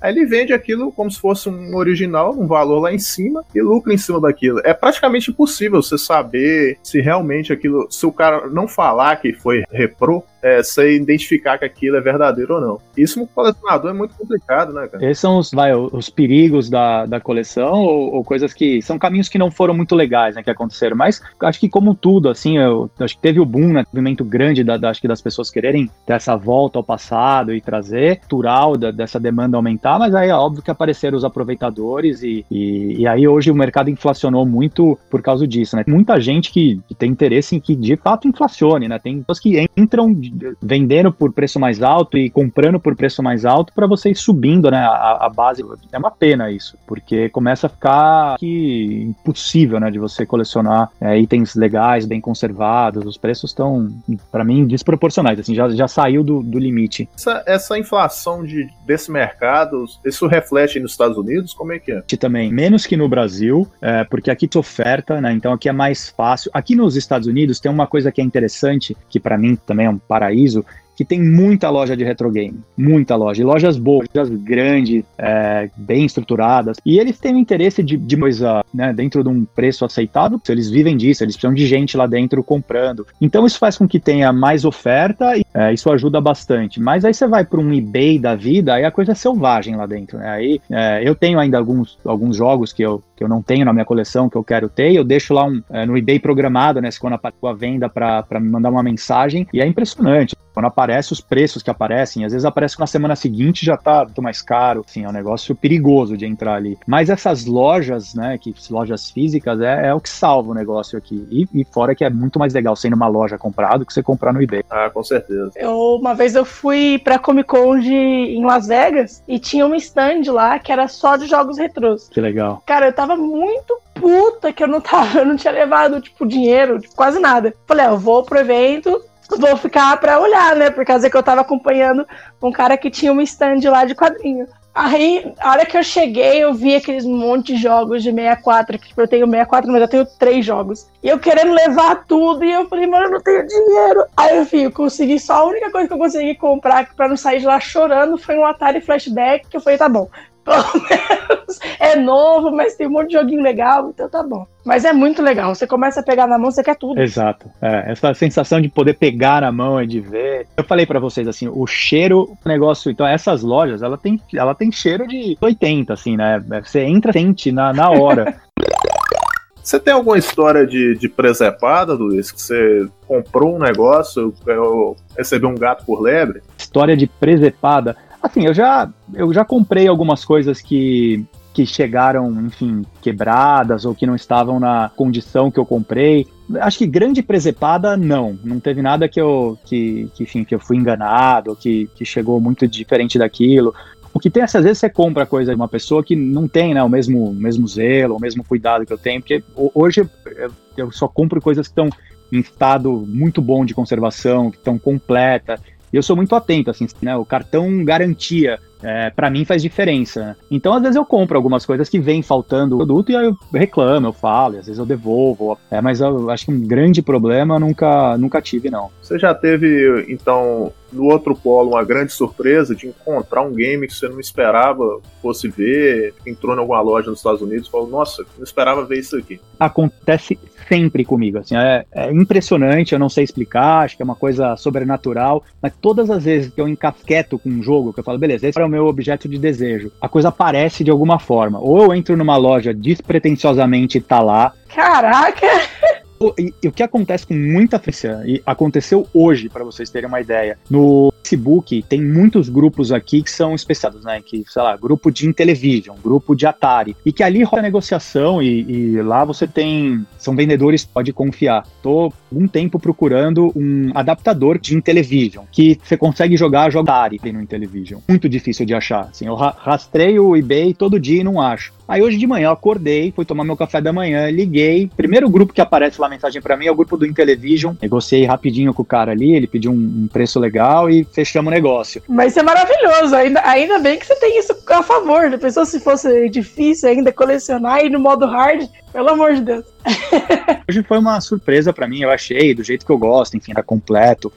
Aí ele vende aquilo como se fosse um original, um valor lá em cima, e lucra em cima daquilo. É praticamente impossível você saber se realmente aquilo. Se o cara não falar que foi repro, é, você identificar que aquilo é verdadeiro ou não. Isso no colecionador é muito complicado, né, cara? Esses são os, vai, os perigos da, da coleção ou, ou coisas que são caminhos que não foram muito legais, né, que aconteceram. Mas acho que como tudo, assim, eu acho que teve o boom, né, movimento grande da, da- acho que das pessoas quererem ter essa volta ao passado e trazer, natural da- dessa demanda aumentar, mas aí é óbvio que apareceram os aproveitadores e, e, e aí hoje o mercado inflacionou muito por causa disso, né? Muita gente que, que tem interesse em que de fato inflacione, né? Tem pessoas que entram de- vendendo por preço mais alto e comprando por preço mais alto para você ir subindo, né? A, a base é uma pena isso, porque começa a ficar impossível, né? De você colecionar é, itens legais, bem conservados. Os preços estão, para mim, desproporcionais. Assim, já, já saiu do, do limite. Essa, essa inflação de, desse mercado, isso reflete nos Estados Unidos? Como é que é? Aqui também, menos que no Brasil, é, porque aqui te oferta, né? Então aqui é mais fácil. Aqui nos Estados Unidos tem uma coisa que é interessante, que para mim também é um paraíso, que tem muita loja de retro game, muita loja, e lojas boas, lojas grandes, é, bem estruturadas, e eles têm um interesse de, de coisa, né, dentro de um preço aceitável, eles vivem disso, eles precisam de gente lá dentro comprando. Então isso faz com que tenha mais oferta e é, isso ajuda bastante. Mas aí você vai para um eBay da vida, aí a coisa é selvagem lá dentro, né? Aí é, eu tenho ainda alguns, alguns jogos que eu, que eu não tenho na minha coleção, que eu quero ter, eu deixo lá um, é, no eBay programado, né? Quando a venda para me mandar uma mensagem, e é impressionante. Quando aparece os preços que aparecem, às vezes aparece que na semana seguinte já tá muito mais caro, assim, é um negócio perigoso de entrar ali. Mas essas lojas, né, que lojas físicas, é, é o que salva o negócio aqui. E, e fora que é muito mais legal você ir numa loja comprar do que você comprar no eBay. Ah, com certeza. Eu, uma vez eu fui pra Comic Con de, em Las Vegas e tinha um stand lá que era só de jogos retrôs. Que legal. Cara, eu tava muito puta que eu não tava, eu não tinha levado, tipo, dinheiro, tipo, quase nada. Falei, ah, eu vou pro evento, vou ficar pra olhar, né? Por causa que eu tava acompanhando um cara que tinha um stand lá de quadrinho. Aí, a hora que eu cheguei, eu vi aqueles monte de jogos de 64, que tipo, eu tenho 64, mas eu tenho três jogos. E eu querendo levar tudo, e eu falei, mano, eu não tenho dinheiro. Aí, enfim, eu consegui, só a única coisa que eu consegui comprar pra não sair de lá chorando foi um Atari Flashback, que eu falei, tá bom. Pelo menos é novo, mas tem um monte de joguinho legal, então tá bom. Mas é muito legal. Você começa a pegar na mão, você quer tudo. Exato. É, essa sensação de poder pegar na mão e de ver. Eu falei pra vocês assim, o cheiro, o negócio. Então essas lojas, ela tem, ela tem cheiro de 80, assim, né? Você entra, sente na, na hora. Você tem alguma história de, de presepada, Luiz? Que você comprou um negócio, eu recebeu um gato por lebre? História de presepada. Assim, eu já, eu já comprei algumas coisas que que chegaram, enfim, quebradas ou que não estavam na condição que eu comprei. Acho que grande presepada, não. Não teve nada que eu, que, que enfim, que eu fui enganado, que, que chegou muito diferente daquilo. O que tem essas vezes você compra coisa de uma pessoa que não tem né, o mesmo, mesmo zelo, o mesmo cuidado que eu tenho, porque ho- hoje eu só compro coisas que estão em estado muito bom de conservação, que estão completa. Eu sou muito atento, assim, né? O cartão garantia, é, para mim faz diferença. né? Então, às vezes eu compro algumas coisas que vem faltando o produto e aí eu reclamo, eu falo, e às vezes eu devolvo. É, mas eu acho que um grande problema eu nunca, nunca tive, não. Você já teve, então, no outro polo, uma grande surpresa de encontrar um game que você não esperava fosse ver, entrou em alguma loja nos Estados Unidos e falou, nossa, não esperava ver isso aqui. acontece sempre comigo. Assim, é, é impressionante, eu não sei explicar, acho que é uma coisa sobrenatural, mas todas as vezes que eu encasqueto com um jogo, que eu falo, beleza, esse é o meu objeto de desejo, a coisa aparece de alguma forma. Ou eu entro numa loja despretensiosamente e tá lá. Caraca! O- E, e o que acontece com muita frequência, e aconteceu hoje, para vocês terem uma ideia, no Facebook tem muitos grupos aqui que são especializados, né? Que, sei lá, grupo de Intellivision, grupo de Atari. E que ali rola negociação e, e lá você tem. São vendedores, pode confiar. Tô um tempo procurando um adaptador de Intellivision, que você consegue jogar jogo Atari no Intellivision. Muito difícil de achar. Assim, eu ra- rastreio o eBay todo dia e não acho. Aí hoje de manhã eu acordei, fui tomar meu café da manhã, liguei. Primeiro grupo que aparece lá mensagem pra mim é o grupo do Intellivision. Negociei rapidinho com o cara ali, ele pediu um, um preço legal e fechamos o negócio. Mas isso é maravilhoso. Ainda, ainda bem que você tem isso a favor. A pessoa, se fosse difícil ainda colecionar e no modo hard, pelo amor de Deus. Hoje foi uma surpresa pra mim, eu achei, do jeito que eu gosto, enfim, era completo.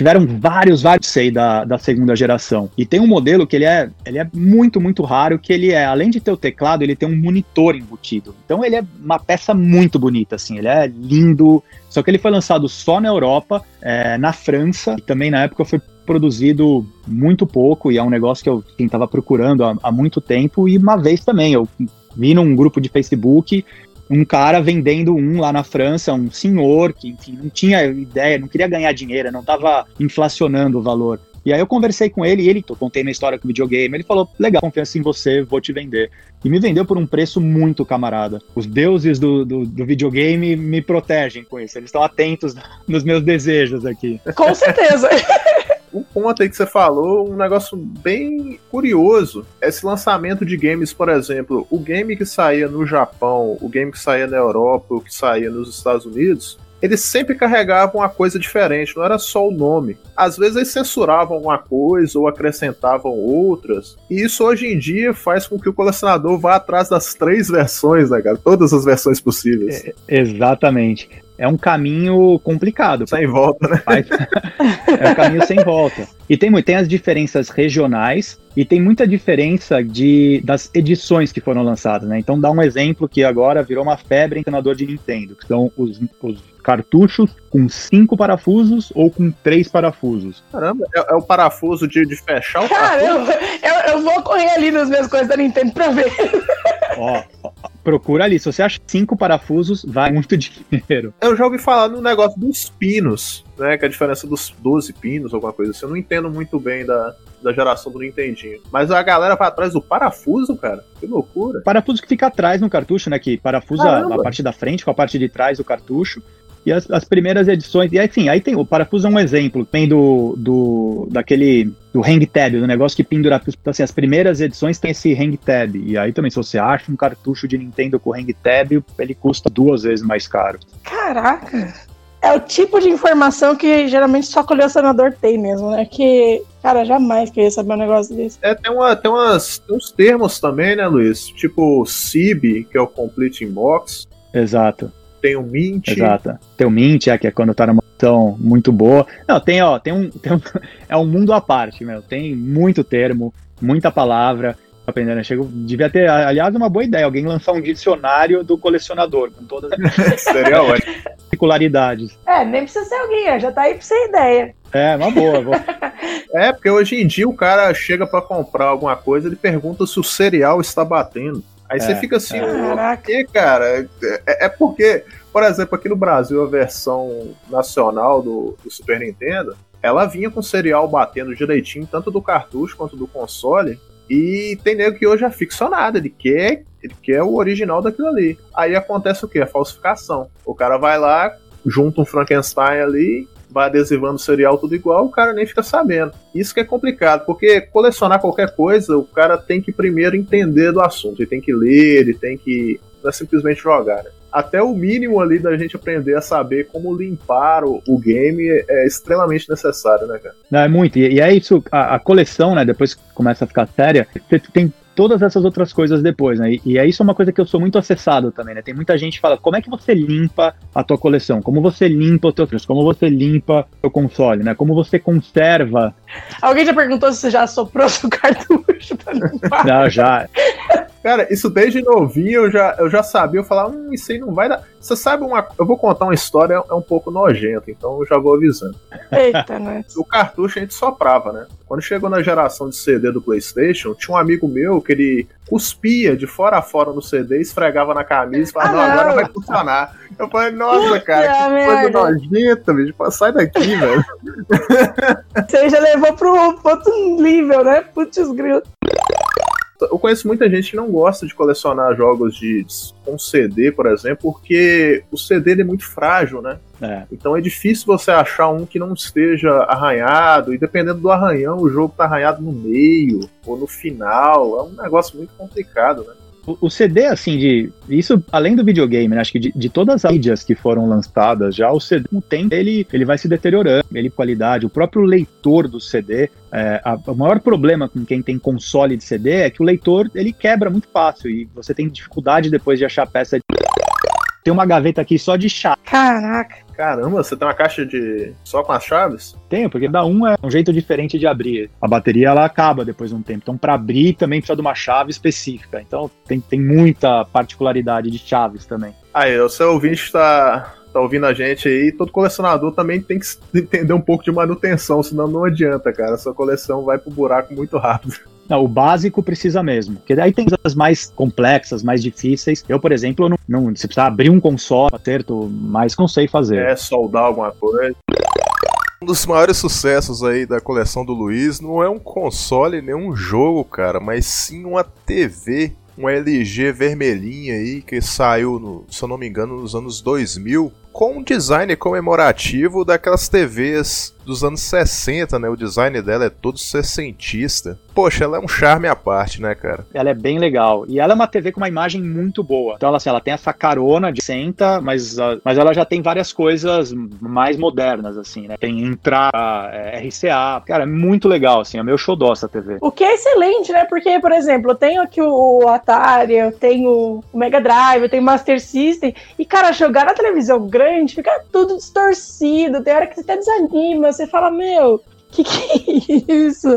Tiveram vários, vários sei da, da segunda geração. E tem um modelo que ele é, ele é muito, muito raro, que ele é, além de ter o teclado, ele tem um monitor embutido. Então ele é uma peça muito bonita, assim, ele é lindo. Só que ele foi lançado só na Europa, é, na França, e também na época foi produzido muito pouco, e é um negócio que eu estava procurando há, há muito tempo, e uma vez também, eu vi num grupo de Facebook um cara vendendo um lá na França, um senhor que, enfim, não tinha ideia, não queria ganhar dinheiro, não estava inflacionando o valor. E aí eu conversei com ele e ele, eu contei minha história com o videogame, ele falou, legal, confiança em você, vou te vender. E me vendeu por um preço muito camarada. Os deuses do, do, do videogame me protegem com isso, eles estão atentos nos meus desejos aqui. Com certeza. Um ponto aí que você falou, um negócio bem curioso. Esse lançamento de games, por exemplo, o game que saía no Japão, o game que saía na Europa, o que saía nos Estados Unidos, eles sempre carregavam uma coisa diferente, não era só o nome. Às vezes eles censuravam uma coisa ou acrescentavam outras. E isso hoje em dia faz com que o colecionador vá atrás das três versões, né, cara? Todas as versões possíveis. Exatamente. É um caminho complicado. Sem volta, né? É um caminho sem volta. E tem, tem as diferenças regionais e tem muita diferença de, das edições que foram lançadas, né? Então dá um exemplo que agora virou uma febre em canador de Nintendo, que são os, os cartuchos com cinco parafusos ou com três parafusos. Caramba, é, é o parafuso de, de fechar o. Caramba, eu, eu vou correr ali nas minhas coisas da Nintendo pra ver. Ó, ó, procura ali. Se você acha cinco parafusos, vai muito dinheiro. Eu já ouvi falar no negócio dos pinos, né? Que é a diferença dos 12 pinos, alguma coisa assim. Eu não entendo muito bem da, da geração do Nintendinho. Mas a galera vai atrás do parafuso, cara. Que loucura. Parafuso que fica atrás no cartucho, né? Que parafusa Caramba. a parte da frente com a parte de trás do cartucho. E as, as primeiras edições. E aí, enfim, aí tem. O parafuso é um exemplo. Tem do. do daquele. Do hang tab, do negócio que pendura. Então, assim, as primeiras edições tem esse hang tab. E aí também, se você acha um cartucho de Nintendo com hang tab, ele custa duas vezes mais caro. Caraca. É o tipo de informação que geralmente só colecionador tem mesmo, né? Que, cara, jamais queria saber um negócio desse. É, tem, uma, tem, umas, tem uns termos também, né, Luiz? Tipo CIB, que é o Complete Inbox. Exato. Tem o Mint. Exato. Tem o Mint, é, que é quando tá numa edição muito boa. Não, tem, ó, tem um, tem um. É um mundo à parte, meu. Tem muito termo, muita palavra. Aprendendo, né? Chega, devia ter, aliás, uma boa ideia, alguém lançar um dicionário do colecionador, com todas as particularidades. É, nem precisa ser alguém, já tá aí pra você ideia. É, uma boa. Vou... É, porque hoje em dia o cara chega pra comprar alguma coisa, ele pergunta se o cereal está batendo. Aí É, você fica assim, é. Caraca. quê, cara? É, é porque, por exemplo, aqui no Brasil, a versão nacional do, do Super Nintendo, ela vinha com o cereal batendo direitinho, tanto do cartucho quanto do console. E tem nego que hoje é ficcionado, ele quer, ele quer o original daquilo ali. Aí acontece o quê? A falsificação. O cara vai lá, junta um Frankenstein ali, vai adesivando o cereal tudo igual, o cara nem fica sabendo. Isso que é complicado, porque colecionar qualquer coisa, o cara tem que primeiro entender do assunto, ele tem que ler, ele tem que. Não é simplesmente jogar, né? Até o mínimo ali da gente aprender a saber como limpar o, o game é, extremamente necessário, né, cara? Não, é muito. E, e é isso, a, a coleção, né? Depois que começa a ficar séria, você tem todas essas outras coisas depois, né? E, e é isso uma coisa que eu sou muito acessado também, né? Tem muita gente que fala, como é que você limpa a tua coleção? Como você limpa o teu trouxa? Como você limpa o teu console, né? Como você conserva? Alguém já perguntou se você já soprou seu cartucho pra limpar? Não, já. Cara, isso desde novinho eu já, eu já sabia, eu falava, hum, isso aí não vai dar. Você sabe uma. Eu vou contar uma história, é um pouco nojenta, então eu já vou avisando. Eita, né? O cartucho a gente soprava, né? Quando chegou na geração de CD do PlayStation, tinha um amigo meu que ele cuspia de fora a fora no CD, esfregava na camisa e falava, Ah, não, agora não. vai funcionar. Eu falei, nossa, Puta cara, que coisa nojenta, bicho. Sai daqui, velho. Você já levou pro outro nível, né? Putz, grilo. Eu conheço muita gente que não gosta de colecionar jogos de com CD, por exemplo, porque o CD é muito frágil, né? É. Então é difícil você achar um que não esteja arranhado, e dependendo do arranhão, o jogo tá arranhado no meio ou no final. É um negócio muito complicado, né? O, CD, assim, de. Isso além do videogame, né? Acho que de, de todas as mídias que foram lançadas já, o CD, com o tempo, ele, ele vai se deteriorando, ele qualidade. O próprio leitor do CD, é, a- o maior problema com quem tem console de CD é que o leitor ele quebra muito fácil e você tem dificuldade depois de achar peça. De... Tem uma gaveta aqui só de chave. Caraca. Caramba, você tem uma caixa de. só com as chaves? Tenho, porque cada um é um jeito diferente de abrir. A bateria ela acaba depois de um tempo. Então, para abrir também precisa de uma chave específica. Então, tem, tem muita particularidade de chaves também. Aí, o seu ouvinte tá, tá ouvindo a gente aí, todo colecionador também tem que entender um pouco de manutenção, senão não adianta, cara. Sua coleção vai pro buraco muito rápido. Não, o básico precisa mesmo. Porque aí tem coisas mais complexas, mais difíceis. Eu, por exemplo, não, não se precisar abrir um console, acerto, mas não sei fazer. É, soldar alguma coisa. Um dos maiores sucessos aí da coleção do Luiz não é um console nem um jogo, cara, mas sim uma TV, uma LG vermelhinha aí que saiu, no, se eu não me engano, nos anos 2000, com um design comemorativo daquelas TVs dos anos 60, né? O design dela é todo sessentista. Poxa, ela é um charme à parte, né, cara? Ela é bem legal. E ela é uma TV com uma imagem muito boa. Então, ela, assim, ela tem essa carona de senta, mas, ah, mas ela já tem várias coisas mais modernas, assim, né? Tem entrada, é, RCA. Cara, é muito legal, assim. É meu xodó essa TV. O que é excelente, né? Porque, por exemplo, eu tenho aqui o Atari, eu tenho o Mega Drive, eu tenho o Master System. E, cara, jogar na televisão grande fica tudo distorcido. Tem hora que você até desanima. Você fala, meu, que que é isso?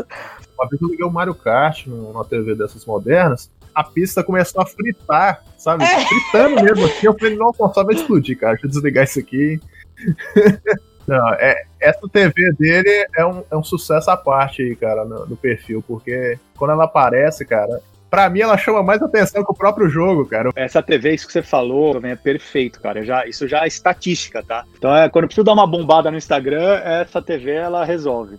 Uma vez eu liguei o Mario Kart numa TV dessas modernas, a pista começou a fritar, sabe? Fritando mesmo assim. Eu falei, não, console vai explodir, cara. Deixa eu desligar isso aqui. Não, é, essa TV dele é um, é um sucesso à parte aí, cara, no, no perfil, porque quando ela aparece, cara, pra mim ela chama mais atenção que o próprio jogo, cara. Essa TV, isso que você falou, também é perfeito, cara. Eu Já, isso já é estatística, tá? Então, é, quando eu preciso dar uma bombada no Instagram, essa TV ela resolve.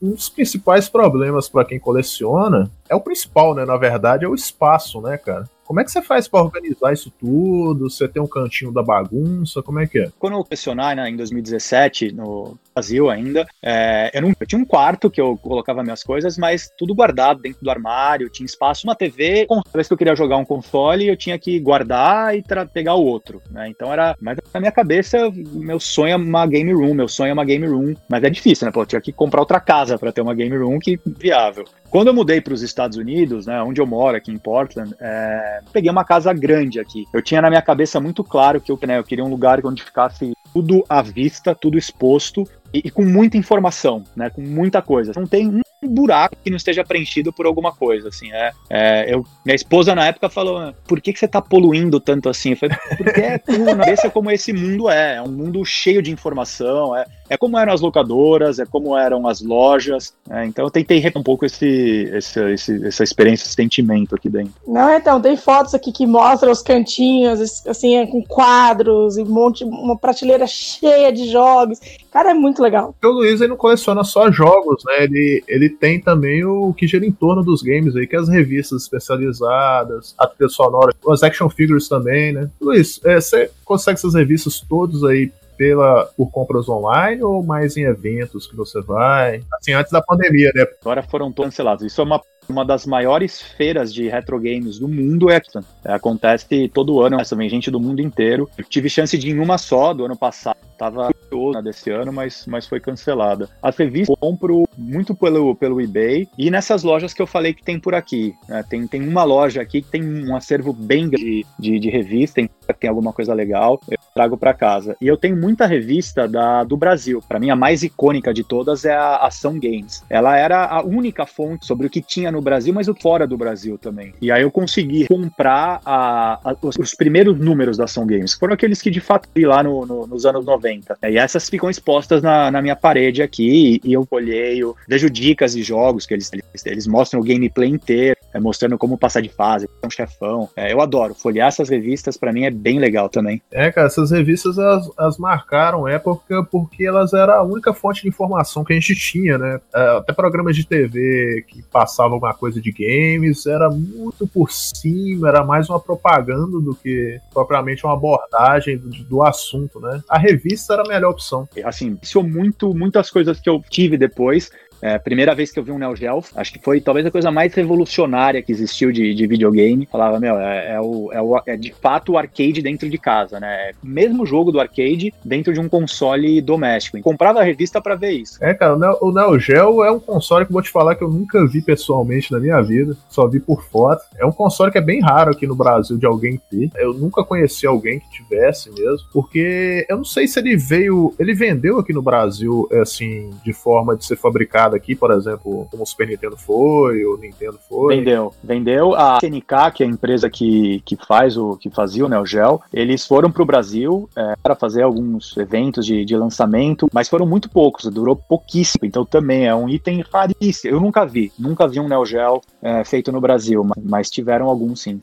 Um dos principais problemas pra quem coleciona é o principal, né? Na verdade, é o espaço, né, cara? Como é que você faz pra organizar isso tudo? Você tem um cantinho da bagunça? Como é que é? Quando eu colecionar, né, em 2017, no Brasil ainda, é, eu, não, eu tinha um quarto que eu colocava minhas coisas, mas tudo guardado dentro do armário, tinha espaço, uma TV. Toda vez que eu queria jogar um console, eu tinha que guardar e pegar o outro, né? Então era. Mas na minha cabeça, meu sonho é uma game room, meu sonho é uma game room. Mas é difícil, né? Pô, eu tinha que comprar outra casa para ter uma game room que viável. Quando eu mudei para os Estados Unidos, né, onde eu moro aqui em Portland, é, peguei uma casa grande aqui. Eu tinha na minha cabeça muito claro que eu, né, eu queria um lugar onde ficasse tudo à vista, tudo exposto e, e com muita informação, né, com muita coisa. Não tem um buraco que não esteja preenchido por alguma coisa, assim. É, é, eu, minha esposa na época falou: por que, que você tá poluindo tanto assim? Eu falei: porque é na cabeça como esse mundo é. É um mundo cheio de informação, é, é como eram as locadoras, é como eram as lojas. né? então eu tentei reter um pouco esse, esse, esse- essa experiência, esse sentimento aqui dentro. Não, então, tem fotos aqui que mostram os cantinhos, assim, é, com quadros e um monte, uma prateleira cheia de jogos. Cara, é muito legal. O Luiz ele não coleciona só jogos, né? Ele, ele tem também o que gira em torno dos games aí, que é as revistas especializadas, a trilha sonora, as action figures também, né? Luiz, é, você consegue essas revistas todas aí pela, por compras online ou mais em eventos que você vai? Assim, antes da pandemia, né? Agora foram todos cancelados. Isso é uma, uma das maiores feiras de retro games do mundo. É. É, acontece todo ano, mas vem gente do mundo inteiro. Eu tive chance de ir em uma só do ano passado. Tava desse ano, mas, mas foi cancelada. As revistas compro muito pelo, pelo eBay e nessas lojas que eu falei que tem por aqui. né? Tem, tem uma loja aqui que tem um acervo bem grande de, de, revista, tem, tem alguma coisa legal, eu trago para casa. E eu tenho muita revista da, do Brasil. Para mim, a mais icônica de todas é a Ação Games. Ela era a única fonte sobre o que tinha no Brasil, mas o fora do Brasil também. E aí eu consegui comprar a- a- os, os primeiros números da Ação Games, foram aqueles que de fato vi lá no- no- nos anos 90. E essas ficam expostas na, na minha parede aqui, e, eu olheio, vejo dicas de jogos que eles, eles, eles mostram o gameplay inteiro, é, mostrando como passar de fase, um chefão. É, eu adoro. Folhear essas revistas, para mim, é bem legal também. É, cara, essas revistas elas, elas marcaram época porque elas eram a única fonte de informação que a gente tinha, né? É, Até programas de TV que passavam alguma coisa de games era muito por cima, era mais uma propaganda do que propriamente uma abordagem do, do assunto, né? A revista era a melhor opção. assim, iniciou muito, muitas coisas que eu tive depois. É, primeira vez que eu vi um Neo Geo, acho que foi talvez a coisa mais revolucionária que existiu de, de videogame. Falava, meu, é, é o, é, o- é de fato o arcade dentro de casa, né? É mesmo jogo do arcade dentro de um console doméstico. Comprava a revista pra ver isso. É, cara, o Neo, o Neo Geo é um console que eu vou te falar que eu nunca vi pessoalmente na minha vida, só vi por foto. É um console que é bem raro aqui no Brasil de alguém ter. Eu nunca conheci alguém que tivesse mesmo, porque eu não sei se ele veio. Ele vendeu aqui no Brasil, assim, de forma de ser fabricado aqui, por exemplo, como o Super Nintendo foi, o Nintendo foi. Vendeu. Vendeu a SNK, que é a empresa que, que faz o que fazia o Neo Geo. Eles foram pro Brasil é, para fazer alguns eventos de, de lançamento, mas foram muito poucos, durou pouquíssimo. Então também é um item raríssimo. Eu nunca vi, nunca vi um Neo Geo é, feito no Brasil, mas, mas tiveram alguns sim.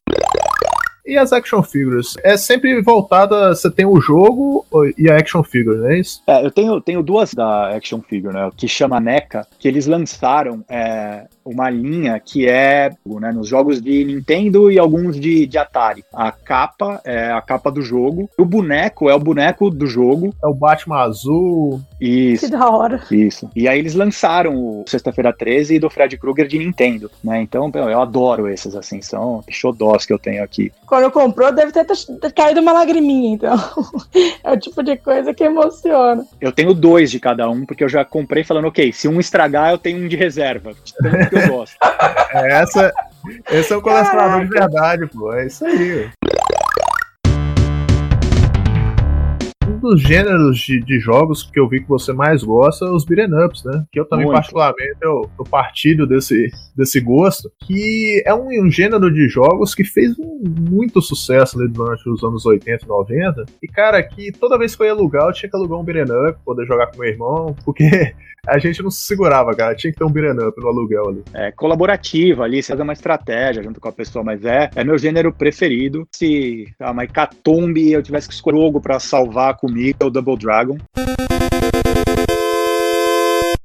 E as action figures? É sempre voltada. Você tem o jogo e a action figure, não é isso? É, eu tenho, tenho duas da Action Figure, né? Que chama NECA, que eles lançaram é, uma linha que é né, nos jogos de Nintendo e alguns de, de Atari. A capa é a capa do jogo. O boneco é o boneco do jogo. É o Batman azul. Isso. Que da hora. Isso. E aí eles lançaram o Sexta-feira 13 do Fred Krueger de Nintendo, né? Então, eu adoro esses, assim, são xodós que eu tenho aqui. Quando comprou, deve ter, ter caído uma lagriminha, então. é o tipo de coisa que emociona. Eu tenho dois de cada um, porque eu já comprei falando, ok, se um estragar, eu tenho um de reserva. Que eu gosto. É, essa, esse é o colecionador de verdade, pô. É isso aí. Dos gêneros de, de jogos que eu vi que você mais gosta os beat'em ups, né? Que eu também, Muito. particularmente, eu, eu partilho desse, desse gosto. Que é um, um gênero de jogos que fez um- muito sucesso ali durante os anos 80 e 90. E, cara, que toda vez que eu ia alugar, eu tinha que alugar um beat'em up, poder jogar com meu irmão, porque a gente não se segurava, cara. Tinha que ter um beat'em up no aluguel ali. é, colaborativa ali, você faz uma estratégia junto com a pessoa, mas é, é meu gênero preferido. Se a uma hecatombe eu tivesse que escolher um jogo pra salvar comigo, é o Double Dragon.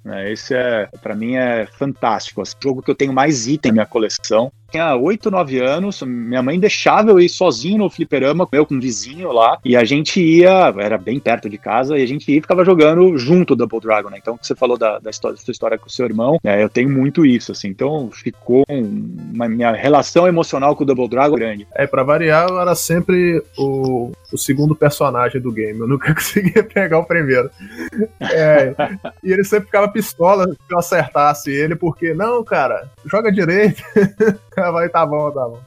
É, esse é, pra mim, é fantástico. Esse jogo que eu tenho mais item na minha coleção. Tinha 8, 9 anos, minha mãe deixava eu ir sozinho no fliperama, eu com um vizinho lá, e a gente ia, era bem perto de casa, e a gente ia e ficava jogando junto Double Dragon, né? Então, que você falou da, da história, da sua história com o seu irmão, é, eu tenho muito isso, assim. Então, ficou uma minha relação emocional com o Double Dragon grande. É, pra variar, eu era sempre o, o segundo personagem do game. Eu nunca conseguia pegar o primeiro. É, e ele sempre ficava pistola se eu acertasse ele, porque, não, cara, joga direito. Vai, tá bom, tá bom.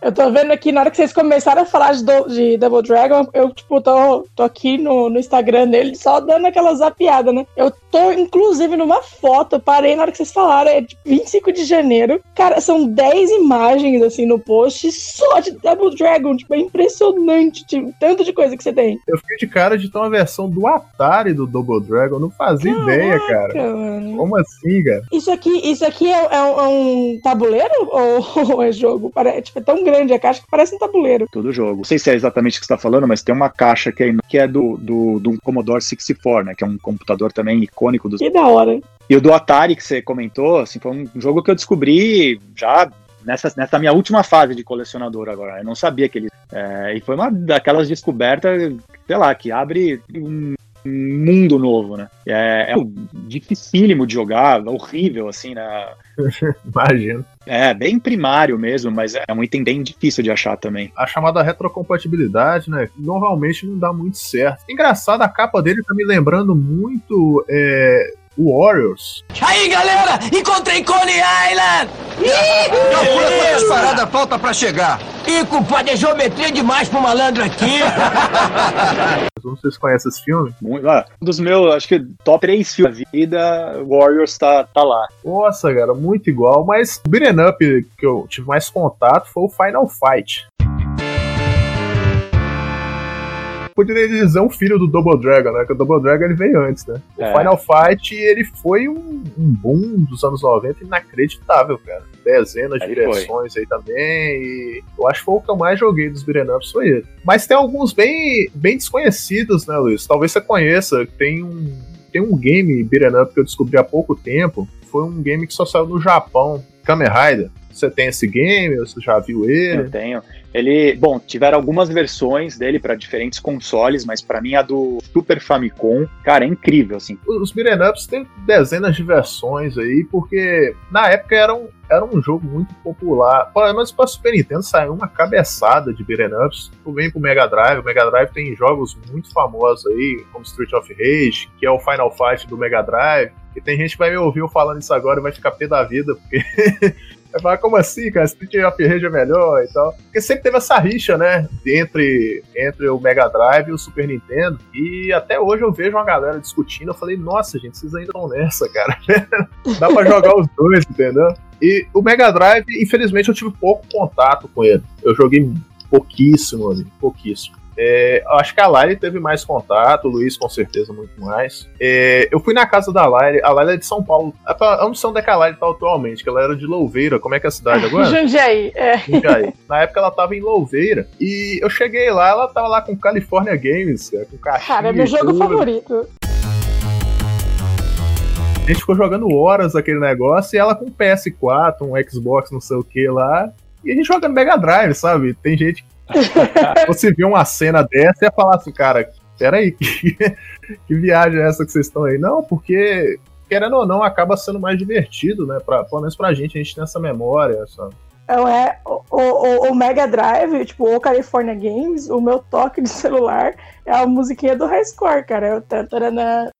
Eu tô vendo aqui, na hora que vocês começaram a falar de, do- de Double Dragon, eu, tipo, tô, tô aqui no, no Instagram dele só dando aquela zapiada, né? Eu tô, inclusive, numa foto, eu parei na hora que vocês falaram, é de 25 de janeiro. Cara, são 10 imagens, assim, no post só de Double Dragon. Tipo, é impressionante tipo, tanto de coisa que você tem. Eu fiquei de cara de ter uma versão do Atari do Double Dragon. Eu não fazia ideia, cara. Caraca, mano. Como assim, cara? Isso aqui, isso aqui é, é um, é um tabuleiro ou, é jogo? Pare- tipo, é tão grande a caixa que parece um tabuleiro. Todo jogo. Não sei se é exatamente o que você está falando, mas tem uma caixa que é, que é do, do, do Commodore 64, né? Que é um computador também icônico dos Que da hora. E o do Atari que você comentou, assim, foi um jogo que eu descobri já nessa, nessa minha última fase de colecionador agora. Eu não sabia que ele. é, e foi uma daquelas descobertas, sei lá, que abre um mundo novo, né? É, é dificílimo de jogar, horrível, assim, né? Imagino. É, bem primário mesmo, mas é um item bem difícil de achar também. A chamada retrocompatibilidade, né? Normalmente não dá muito certo. Engraçado, a capa dele tá me lembrando muito é, Warriors. Aí, galera, encontrei Coney Island! Calcula quantas paradas falta pra chegar. Ih, compadre, é geometria demais pro malandro aqui. Não sei se conhece esse filme. Muito, ah, um dos meus, acho que top 3 filmes da vida, Warriors tá, tá lá. Nossa, cara, muito igual. Mas o beat'em up que eu tive mais contato foi o Final Fight. Poderia dizer um filho do Double Dragon, né? Que o Double Dragon ele veio antes, né? O É. Final Fight, ele foi um, um boom dos anos 90 inacreditável, cara. Dezenas de Ele direções aí também. E eu acho que foi o que eu mais joguei dos beat'em ups foi ele. Mas tem alguns bem, bem desconhecidos, né, Luiz? Talvez você conheça. Tem um, tem um game beat'em up que eu descobri há pouco tempo. Foi um game que só saiu no Japão. Kamen Rider. Você tem esse game? Você já viu ele? Eu tenho. Ele, bom, tiveram algumas versões dele para diferentes consoles, mas pra mim a do Super Famicom, cara, é incrível, assim. Os beat'em ups tem dezenas de versões aí, porque na época era um, era um jogo muito popular. Pelo menos pra Super Nintendo saiu uma cabeçada de beat'em ups. Tu vem pro Mega Drive, o Mega Drive tem jogos muito famosos aí, como Street of Rage, que é o Final Fight do Mega Drive. E tem gente que vai me ouvir falando isso agora e vai ficar pé da vida, porque vai falar, como assim, cara? Street of Rage é melhor e tal. Porque sempre teve essa rixa, né? Entre, entre o Mega Drive e o Super Nintendo. E até hoje eu vejo uma galera discutindo. Eu falei, nossa, gente, vocês ainda estão nessa, cara. Dá pra jogar os dois, entendeu? E o Mega Drive, infelizmente, eu tive pouco contato com ele. Eu joguei pouquíssimo ali, pouquíssimo. É, acho que a Lyle teve mais contato, o Luiz com certeza muito mais. É, eu fui na casa da Lyle, a Lyle é de São Paulo. Eu não sei onde é que a tá atualmente, que ela era de Louveira, como é que é a cidade agora? Jundiaí, é. Jundiaí. Na época ela tava em Louveira. E eu cheguei lá, ela tava lá com California Games, cara, com caixinha. Cara, é meu jogo tudo. favorito. A gente ficou jogando horas aquele negócio e ela com um PS4, um Xbox, não sei o que lá. E a gente jogando Mega Drive, sabe? Tem gente. você vê uma cena dessa e ia falar assim, cara, peraí, que, que viagem é essa que vocês estão aí? Não, porque, querendo ou não, acaba sendo mais divertido, né? Pra, pelo menos pra gente, a gente tem essa memória, essa. Então, é, o, o, o Mega Drive, tipo, o California Games, o meu toque de celular é a musiquinha do High Score, cara. É o tatarana.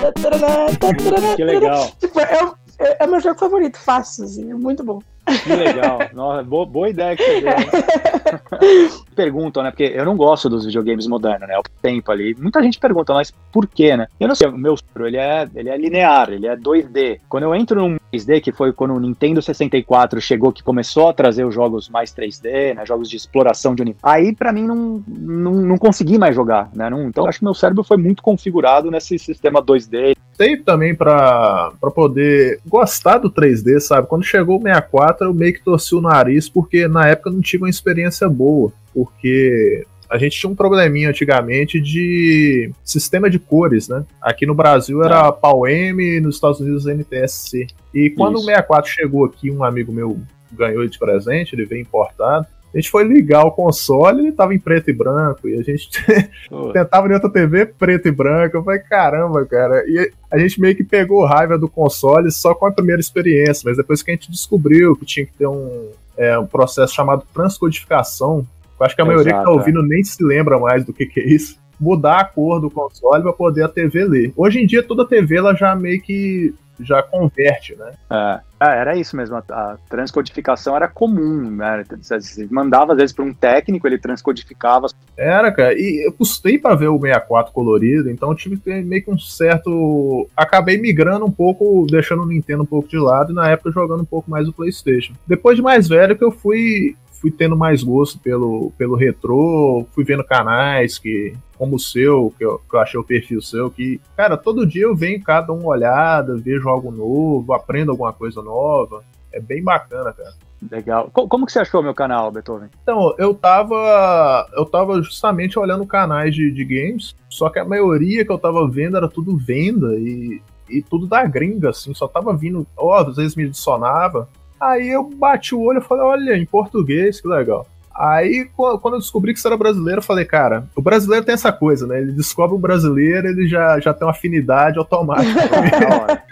Tatarana, tatarana, Que legal. Tipo, é, é, é meu jogo favorito, fácil, assim, é muito bom. Que legal. Nossa, boa, boa ideia que você deu. Perguntam, né? Porque eu não gosto dos videogames modernos, né? O tempo ali. Muita gente pergunta, mas por quê, né? Eu não sei, o meu cérebro, ele é, ele é linear, ele é 2D. Quando eu entro num 3D, que foi quando o Nintendo 64 chegou, que começou a trazer os jogos mais 3D, né? Jogos de exploração de universo. Aí, pra mim, não, não, não consegui mais jogar, né? Não- então, eu acho que meu cérebro foi muito configurado nesse sistema 2D. Tem também pra, pra poder gostar do 3D, sabe? Quando chegou o 64, eu meio que torci o nariz, porque na época eu não tive uma experiência boa. Porque a gente tinha um probleminha antigamente de sistema de cores, né? Aqui no Brasil era PAL-M, nos Estados Unidos NTSC. E quando Isso. o 64 chegou aqui, um amigo meu ganhou de presente, ele veio importado. A gente foi ligar o console ele tava em preto e branco. E a gente tentava em outra TV preto e branco. Eu falei, caramba, cara. E a gente meio que pegou raiva do console só com a primeira experiência, mas depois que a gente descobriu que tinha que ter um, é, um processo chamado transcodificação, eu acho que a maioria que Exato, tá ouvindo nem se lembra mais do que, que é isso. Mudar a cor do console para poder a TV ler. Hoje em dia, toda TV ela já meio que já converte, né? É, é, era isso mesmo. A, a transcodificação era comum, né? Você mandava às vezes para um técnico, ele transcodificava. Era, cara. E eu custei pra ver o 64 colorido, então eu tive que ter meio que um certo. Acabei migrando um pouco, deixando o Nintendo um pouco de lado e na época jogando um pouco mais o PlayStation. Depois de mais velho que eu fui fui tendo mais gosto pelo, pelo retrô, fui vendo canais que como o seu, que eu, que eu achei o perfil seu, que, cara, todo dia eu venho cá, dou uma olhada, vejo algo novo, aprendo alguma coisa nova. É bem bacana, cara. Legal. Co- Como que você achou meu canal, Beethoven? Então, eu tava. Eu tava justamente olhando canais de, de games, só que a maioria que eu tava vendo era tudo venda e, e tudo da gringa, assim, só tava vindo. Ó, às vezes me adicionava. Aí eu bati o olho e falei, olha, em português, que legal. Aí, qu- quando eu descobri que você era brasileiro, eu falei, cara, o brasileiro tem essa coisa, né? Ele descobre um brasileiro, ele já, já tem uma afinidade automática.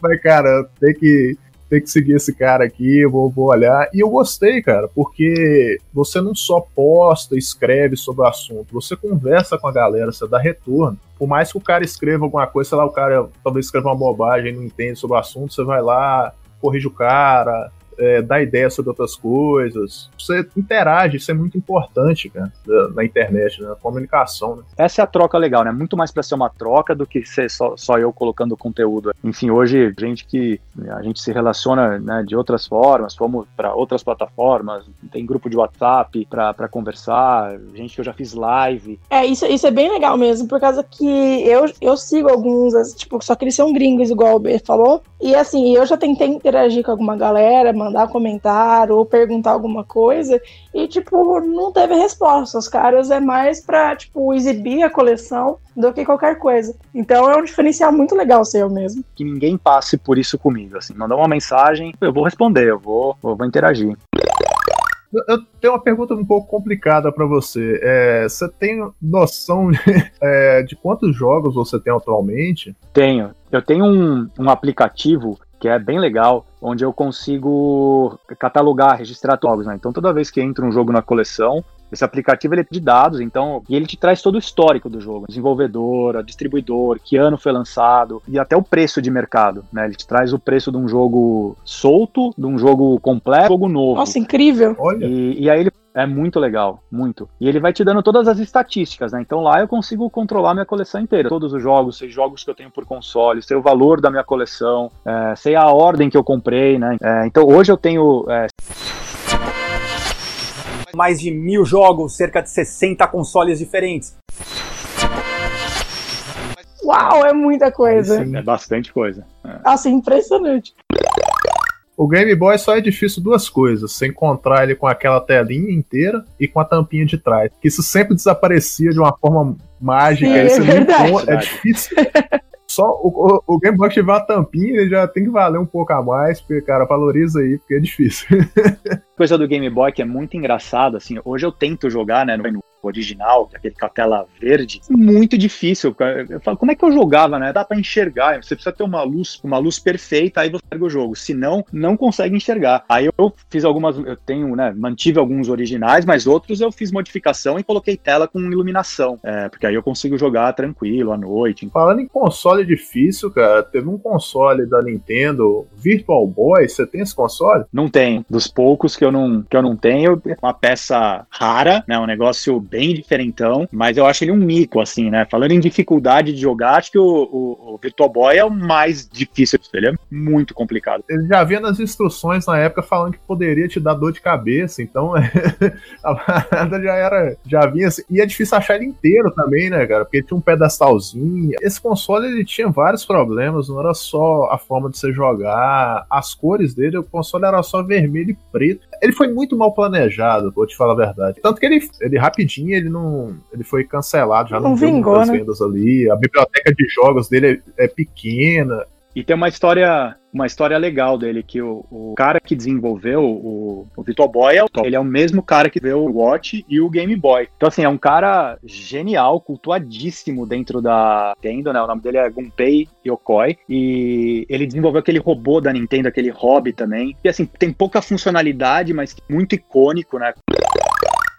Mas, cara, tem que, tem que seguir esse cara aqui, eu vou, vou olhar. E eu gostei, cara, porque você não só posta, escreve sobre o assunto, você conversa com a galera, você dá retorno. Por mais que o cara escreva alguma coisa, sei lá, o cara talvez escreva uma bobagem, não entende sobre o assunto, você vai lá, corrige o cara, é, dá ideia sobre outras coisas. Você interage, isso é muito importante, cara, na, internet, na comunicação, né? Essa é a troca legal, né? Muito mais pra ser uma troca do que ser só, só eu colocando conteúdo. Enfim, hoje, gente que a gente se relaciona né, de outras formas, fomos para outras plataformas, tem grupo de WhatsApp pra pra conversar, gente que eu já fiz live. É, isso, isso é bem legal mesmo, por causa que eu, eu sigo alguns, tipo, só que eles são gringos, igual o B falou. E assim, eu já tentei interagir com alguma galera, mandar comentário ou perguntar alguma coisa, e tipo, não teve resposta. Os caras é mais pra, tipo, exibir a coleção do que qualquer coisa. Então é um diferencial muito legal seu mesmo. Que ninguém passe por isso comigo. Assim, mandar uma mensagem, eu vou responder, eu vou, eu vou interagir. Eu- Eu tenho uma pergunta um pouco complicada pra você. É, você tem noção é, de quantos jogos você tem atualmente? Tenho. Eu tenho um, um aplicativo que é bem legal, onde eu consigo catalogar, registrar jogos. Né? Então, toda vez que entra um jogo na coleção, esse aplicativo ele é de dados, então, e ele te traz todo o histórico do jogo, desenvolvedora, distribuidor, que ano foi lançado e até o preço de mercado, né? Ele te traz o preço de um jogo solto, de um jogo completo, jogo novo. Nossa, incrível. Olha, E, e aí ele é muito legal, muito. E ele vai te dando todas as estatísticas, né? Então lá eu consigo controlar minha coleção inteira. Todos os jogos, sei jogos que eu tenho por console, sei o valor da minha coleção, é, sei a ordem que eu comprei, né? É, então hoje eu tenho é, Mais de mil jogos, cerca de 60 consoles diferentes. Uau, é muita coisa. é bastante coisa. Nossa, impressionante. o Game Boy só é difícil duas coisas: você encontrar ele com aquela telinha inteira e com a tampinha de trás. Que isso sempre desaparecia de uma forma mágica. Sim, é não verdade. é difícil. Só o, o- o Game Boy que tiver a tampinha, ele já tem que valer um pouco a mais, porque, cara, valoriza aí, porque é difícil. Coisa do Game Boy que é muito engraçada, assim, hoje eu tento jogar, né, no original, aquele com a tela verde, muito difícil. cara. Eu falo, como é que eu jogava, né? Dá pra enxergar, você precisa ter uma luz, uma luz perfeita, aí você pega o jogo, senão não consegue enxergar. Aí eu fiz algumas, eu tenho, né, mantive alguns originais, mas outros eu fiz modificação e coloquei tela com iluminação, é, porque aí eu consigo jogar tranquilo à noite. Falando em console difícil, cara, teve um console da Nintendo, Virtual Boy, você tem esse console? Não tenho. Dos poucos que eu não, que eu não tenho, é uma peça rara, né? Um negócio bem diferentão, mas eu acho ele um mico, assim, né? Falando em dificuldade de jogar, acho que o, o- o Virtual Boy é o mais difícil. Ele é muito complicado. Ele já vinha nas instruções na época falando que poderia te dar dor de cabeça, então a parada já era, já vinha assim. E é difícil achar ele inteiro também, né, cara? Porque tinha um pedestalzinho. Esse console ele tinha vários problemas, não era só a forma de você jogar, as cores dele, o console era só vermelho e preto. Ele foi muito mal planejado, vou te falar a verdade. Tanto que ele, ele rapidinho, ele não. Ele foi cancelado, já não, Não vingou, né? vendas ali. A biblioteca de jogos dele é, é pequena. E tem uma história, uma história legal dele, que o, o cara que desenvolveu o, o Virtual Boy é o. Ele é o mesmo cara que deu o Watch e o Game Boy. Então, assim, é um cara genial, cultuadíssimo dentro da Nintendo, né? O nome dele é Gunpei Yokoi. E ele desenvolveu aquele robô da Nintendo, aquele hobby também. E assim, tem pouca funcionalidade, mas muito icônico, né?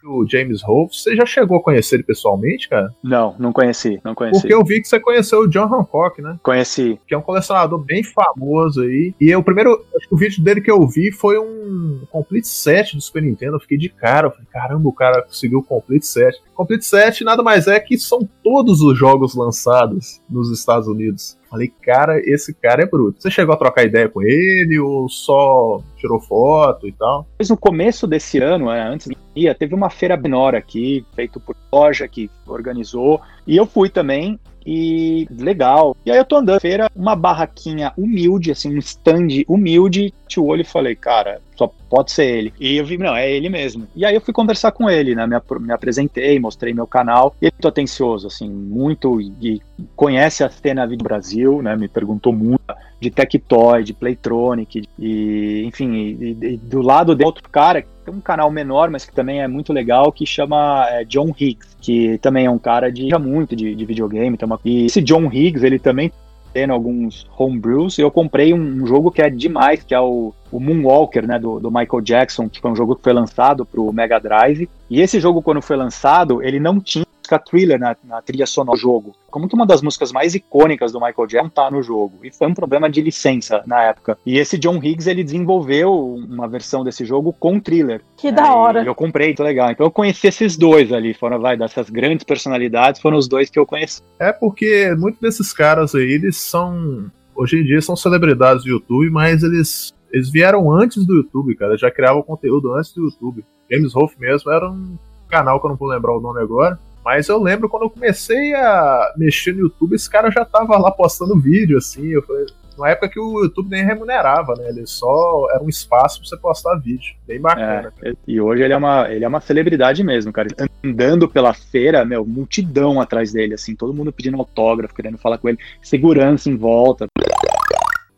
O James Rolfe, você já chegou a conhecer ele pessoalmente, cara? Não, não conheci, não conheci. Porque eu vi que você conheceu o John Hancock, né? Conheci. Que é um colecionador bem famoso aí. E o primeiro, acho que o vídeo dele que eu vi foi um Complete Set do Super Nintendo. Eu fiquei de cara. Eu falei, caramba, o cara conseguiu o Complete Set. Complete Set nada mais é que são todos os jogos lançados nos Estados Unidos. Falei, cara, esse cara é bruto. Você chegou a trocar ideia com ele ou só tirou foto e tal? Depois, no começo desse ano, é, antes da pandemia, teve uma feira menor aqui, feito por loja que organizou, e eu fui também, e legal. E aí eu tô andando feira, uma barraquinha humilde, assim, um stand humilde, te olho e falei, cara, só pode ser ele. E eu vi, não, é ele mesmo. E aí eu fui conversar com ele, né? Me, ap- me apresentei, mostrei meu canal. E ele muito atencioso, assim, muito. E conhece a cena do Brasil, né? Me perguntou muito de Tectoy, de Playtronic, e enfim, e, e- do lado de outro cara, tem um canal menor, mas que também é muito legal, que chama é, John Higgs, que também é um cara de muito de, de videogame. Tem uma, e esse John Higgs, ele também tendo alguns homebrews, eu comprei um, um jogo que é demais, que é o, o Moonwalker, né, do, do Michael Jackson, que foi um jogo que foi lançado pro Mega Drive. E esse jogo, quando foi lançado, ele não tinha música thriller na, na trilha sonora do jogo. Como que uma das músicas mais icônicas do Michael Jackson tá no jogo. E foi um problema de licença na época. E esse John Higgs, ele desenvolveu uma versão desse jogo com thriller. Que da hora. E eu comprei, muito legal. Então eu conheci esses dois ali, foram, vai, dessas grandes personalidades, foram os dois que eu conheci. É porque muitos desses caras aí, eles são. Hoje em dia são celebridades do YouTube, mas eles, eles vieram antes do YouTube, cara. Já criavam conteúdo antes do YouTube. James Rolfe mesmo era um canal que eu não vou lembrar o nome agora. Mas eu lembro quando eu comecei a mexer no YouTube, esse cara já tava lá postando vídeo, assim. Eu falei, numa época que o YouTube nem remunerava, né? Ele só era um espaço pra você postar vídeo. Bem bacana. É, e hoje ele é, uma, ele é uma celebridade mesmo, cara. Andando pela feira, meu, multidão atrás dele, assim, todo mundo pedindo autógrafo, querendo falar com ele, segurança em volta.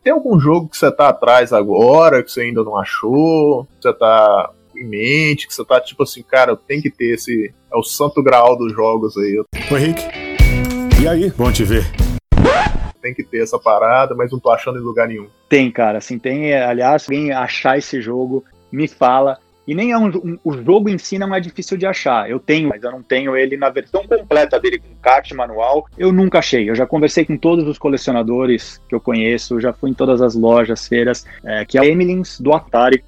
Tem algum jogo que você tá atrás agora, que você ainda não achou, você tá em mente, que você tá tipo assim, cara, eu tenho que ter esse. É o santo graal dos jogos aí. Oi, Rick. E aí? Bom te ver. tenho que ter essa parada, mas não tô achando em lugar nenhum. Tem, cara, assim, tem, é, aliás, alguém achar esse jogo, me fala. E nem é um, um- o jogo em si não é difícil de achar. Eu tenho, mas eu não tenho ele na versão completa dele, com kart manual. Eu nunca achei. Eu já conversei com todos os colecionadores que eu conheço, já fui em todas as lojas, feiras, é, que é o Emilins do Atari.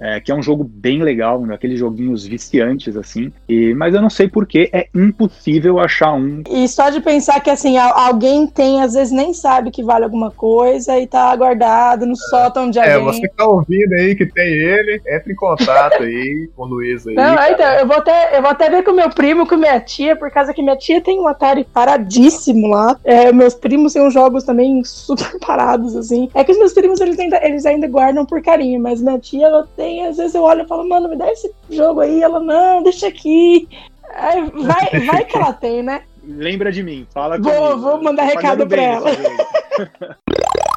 É, que é um jogo bem legal, né, aqueles joguinhos viciantes assim. E, mas eu não sei porque é impossível achar um E só de pensar que assim, al- alguém tem, às vezes nem sabe que vale alguma coisa e tá guardado no sótão de É, alguém. você que tá ouvindo aí que tem ele, entre em contato aí com o Luiz aí. Não, cara. então, eu vou, até, eu vou até ver com meu primo, com minha tia, por causa que minha tia tem um Atari paradíssimo lá. É, meus primos têm uns jogos também super parados, assim. É que os meus primos, eles ainda, eles ainda guardam por carinho, mas minha tia, ela tem, às vezes eu olho e falo, mano, me dá esse jogo aí. Ela, não, deixa aqui. Aí vai, vai que ela tem, né? Lembra de mim, fala Vou- comigo. vou mandar recado pra ela.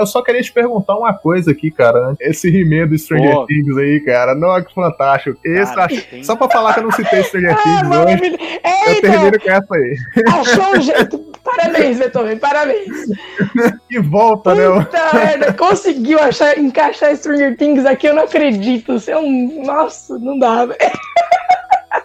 Eu só queria te perguntar uma coisa aqui, cara. Esse He-Man do Stranger Pô. Things aí, cara. Não, que fantástico. Esse, Cara, acho- tem- Só pra falar que eu não citei Stranger Ah, Things hoje, maravilha. É, eu então, termino com essa aí. achou um jeito. Parabéns, Beethoven, parabéns. E volta, né? Puta merda, conseguiu achar, encaixar Stranger Things aqui, eu não acredito. Você é um. Nossa, não dá, velho.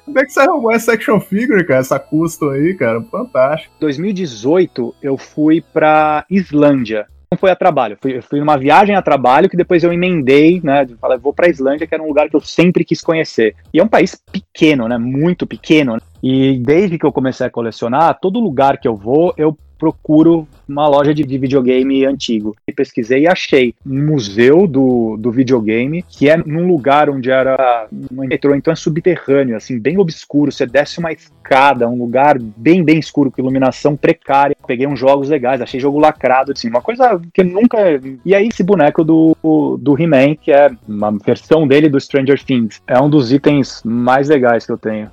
Como é que você arrumou essa action figure, cara? Essa custom aí, cara? Fantástico. 2018 eu fui pra Islândia. Não foi a trabalho, fui, fui numa viagem a trabalho que depois eu emendei, né? Falei, vou pra Islândia, que era um lugar que eu sempre quis conhecer. E é um país pequeno, né? Muito pequeno. né? E desde que eu comecei a colecionar, todo lugar que eu vou, eu procuro uma loja de, de videogame antigo. E pesquisei e achei um museu do, do videogame, que é num lugar onde era um metrô, então é subterrâneo, assim, bem obscuro. Você desce uma escada, um lugar bem, bem escuro, com iluminação precária. Peguei uns jogos legais, achei jogo lacrado, assim, uma coisa que nunca. E aí, esse boneco do, do He-Man, que é uma versão dele do Stranger Things, é um dos itens mais legais que eu tenho.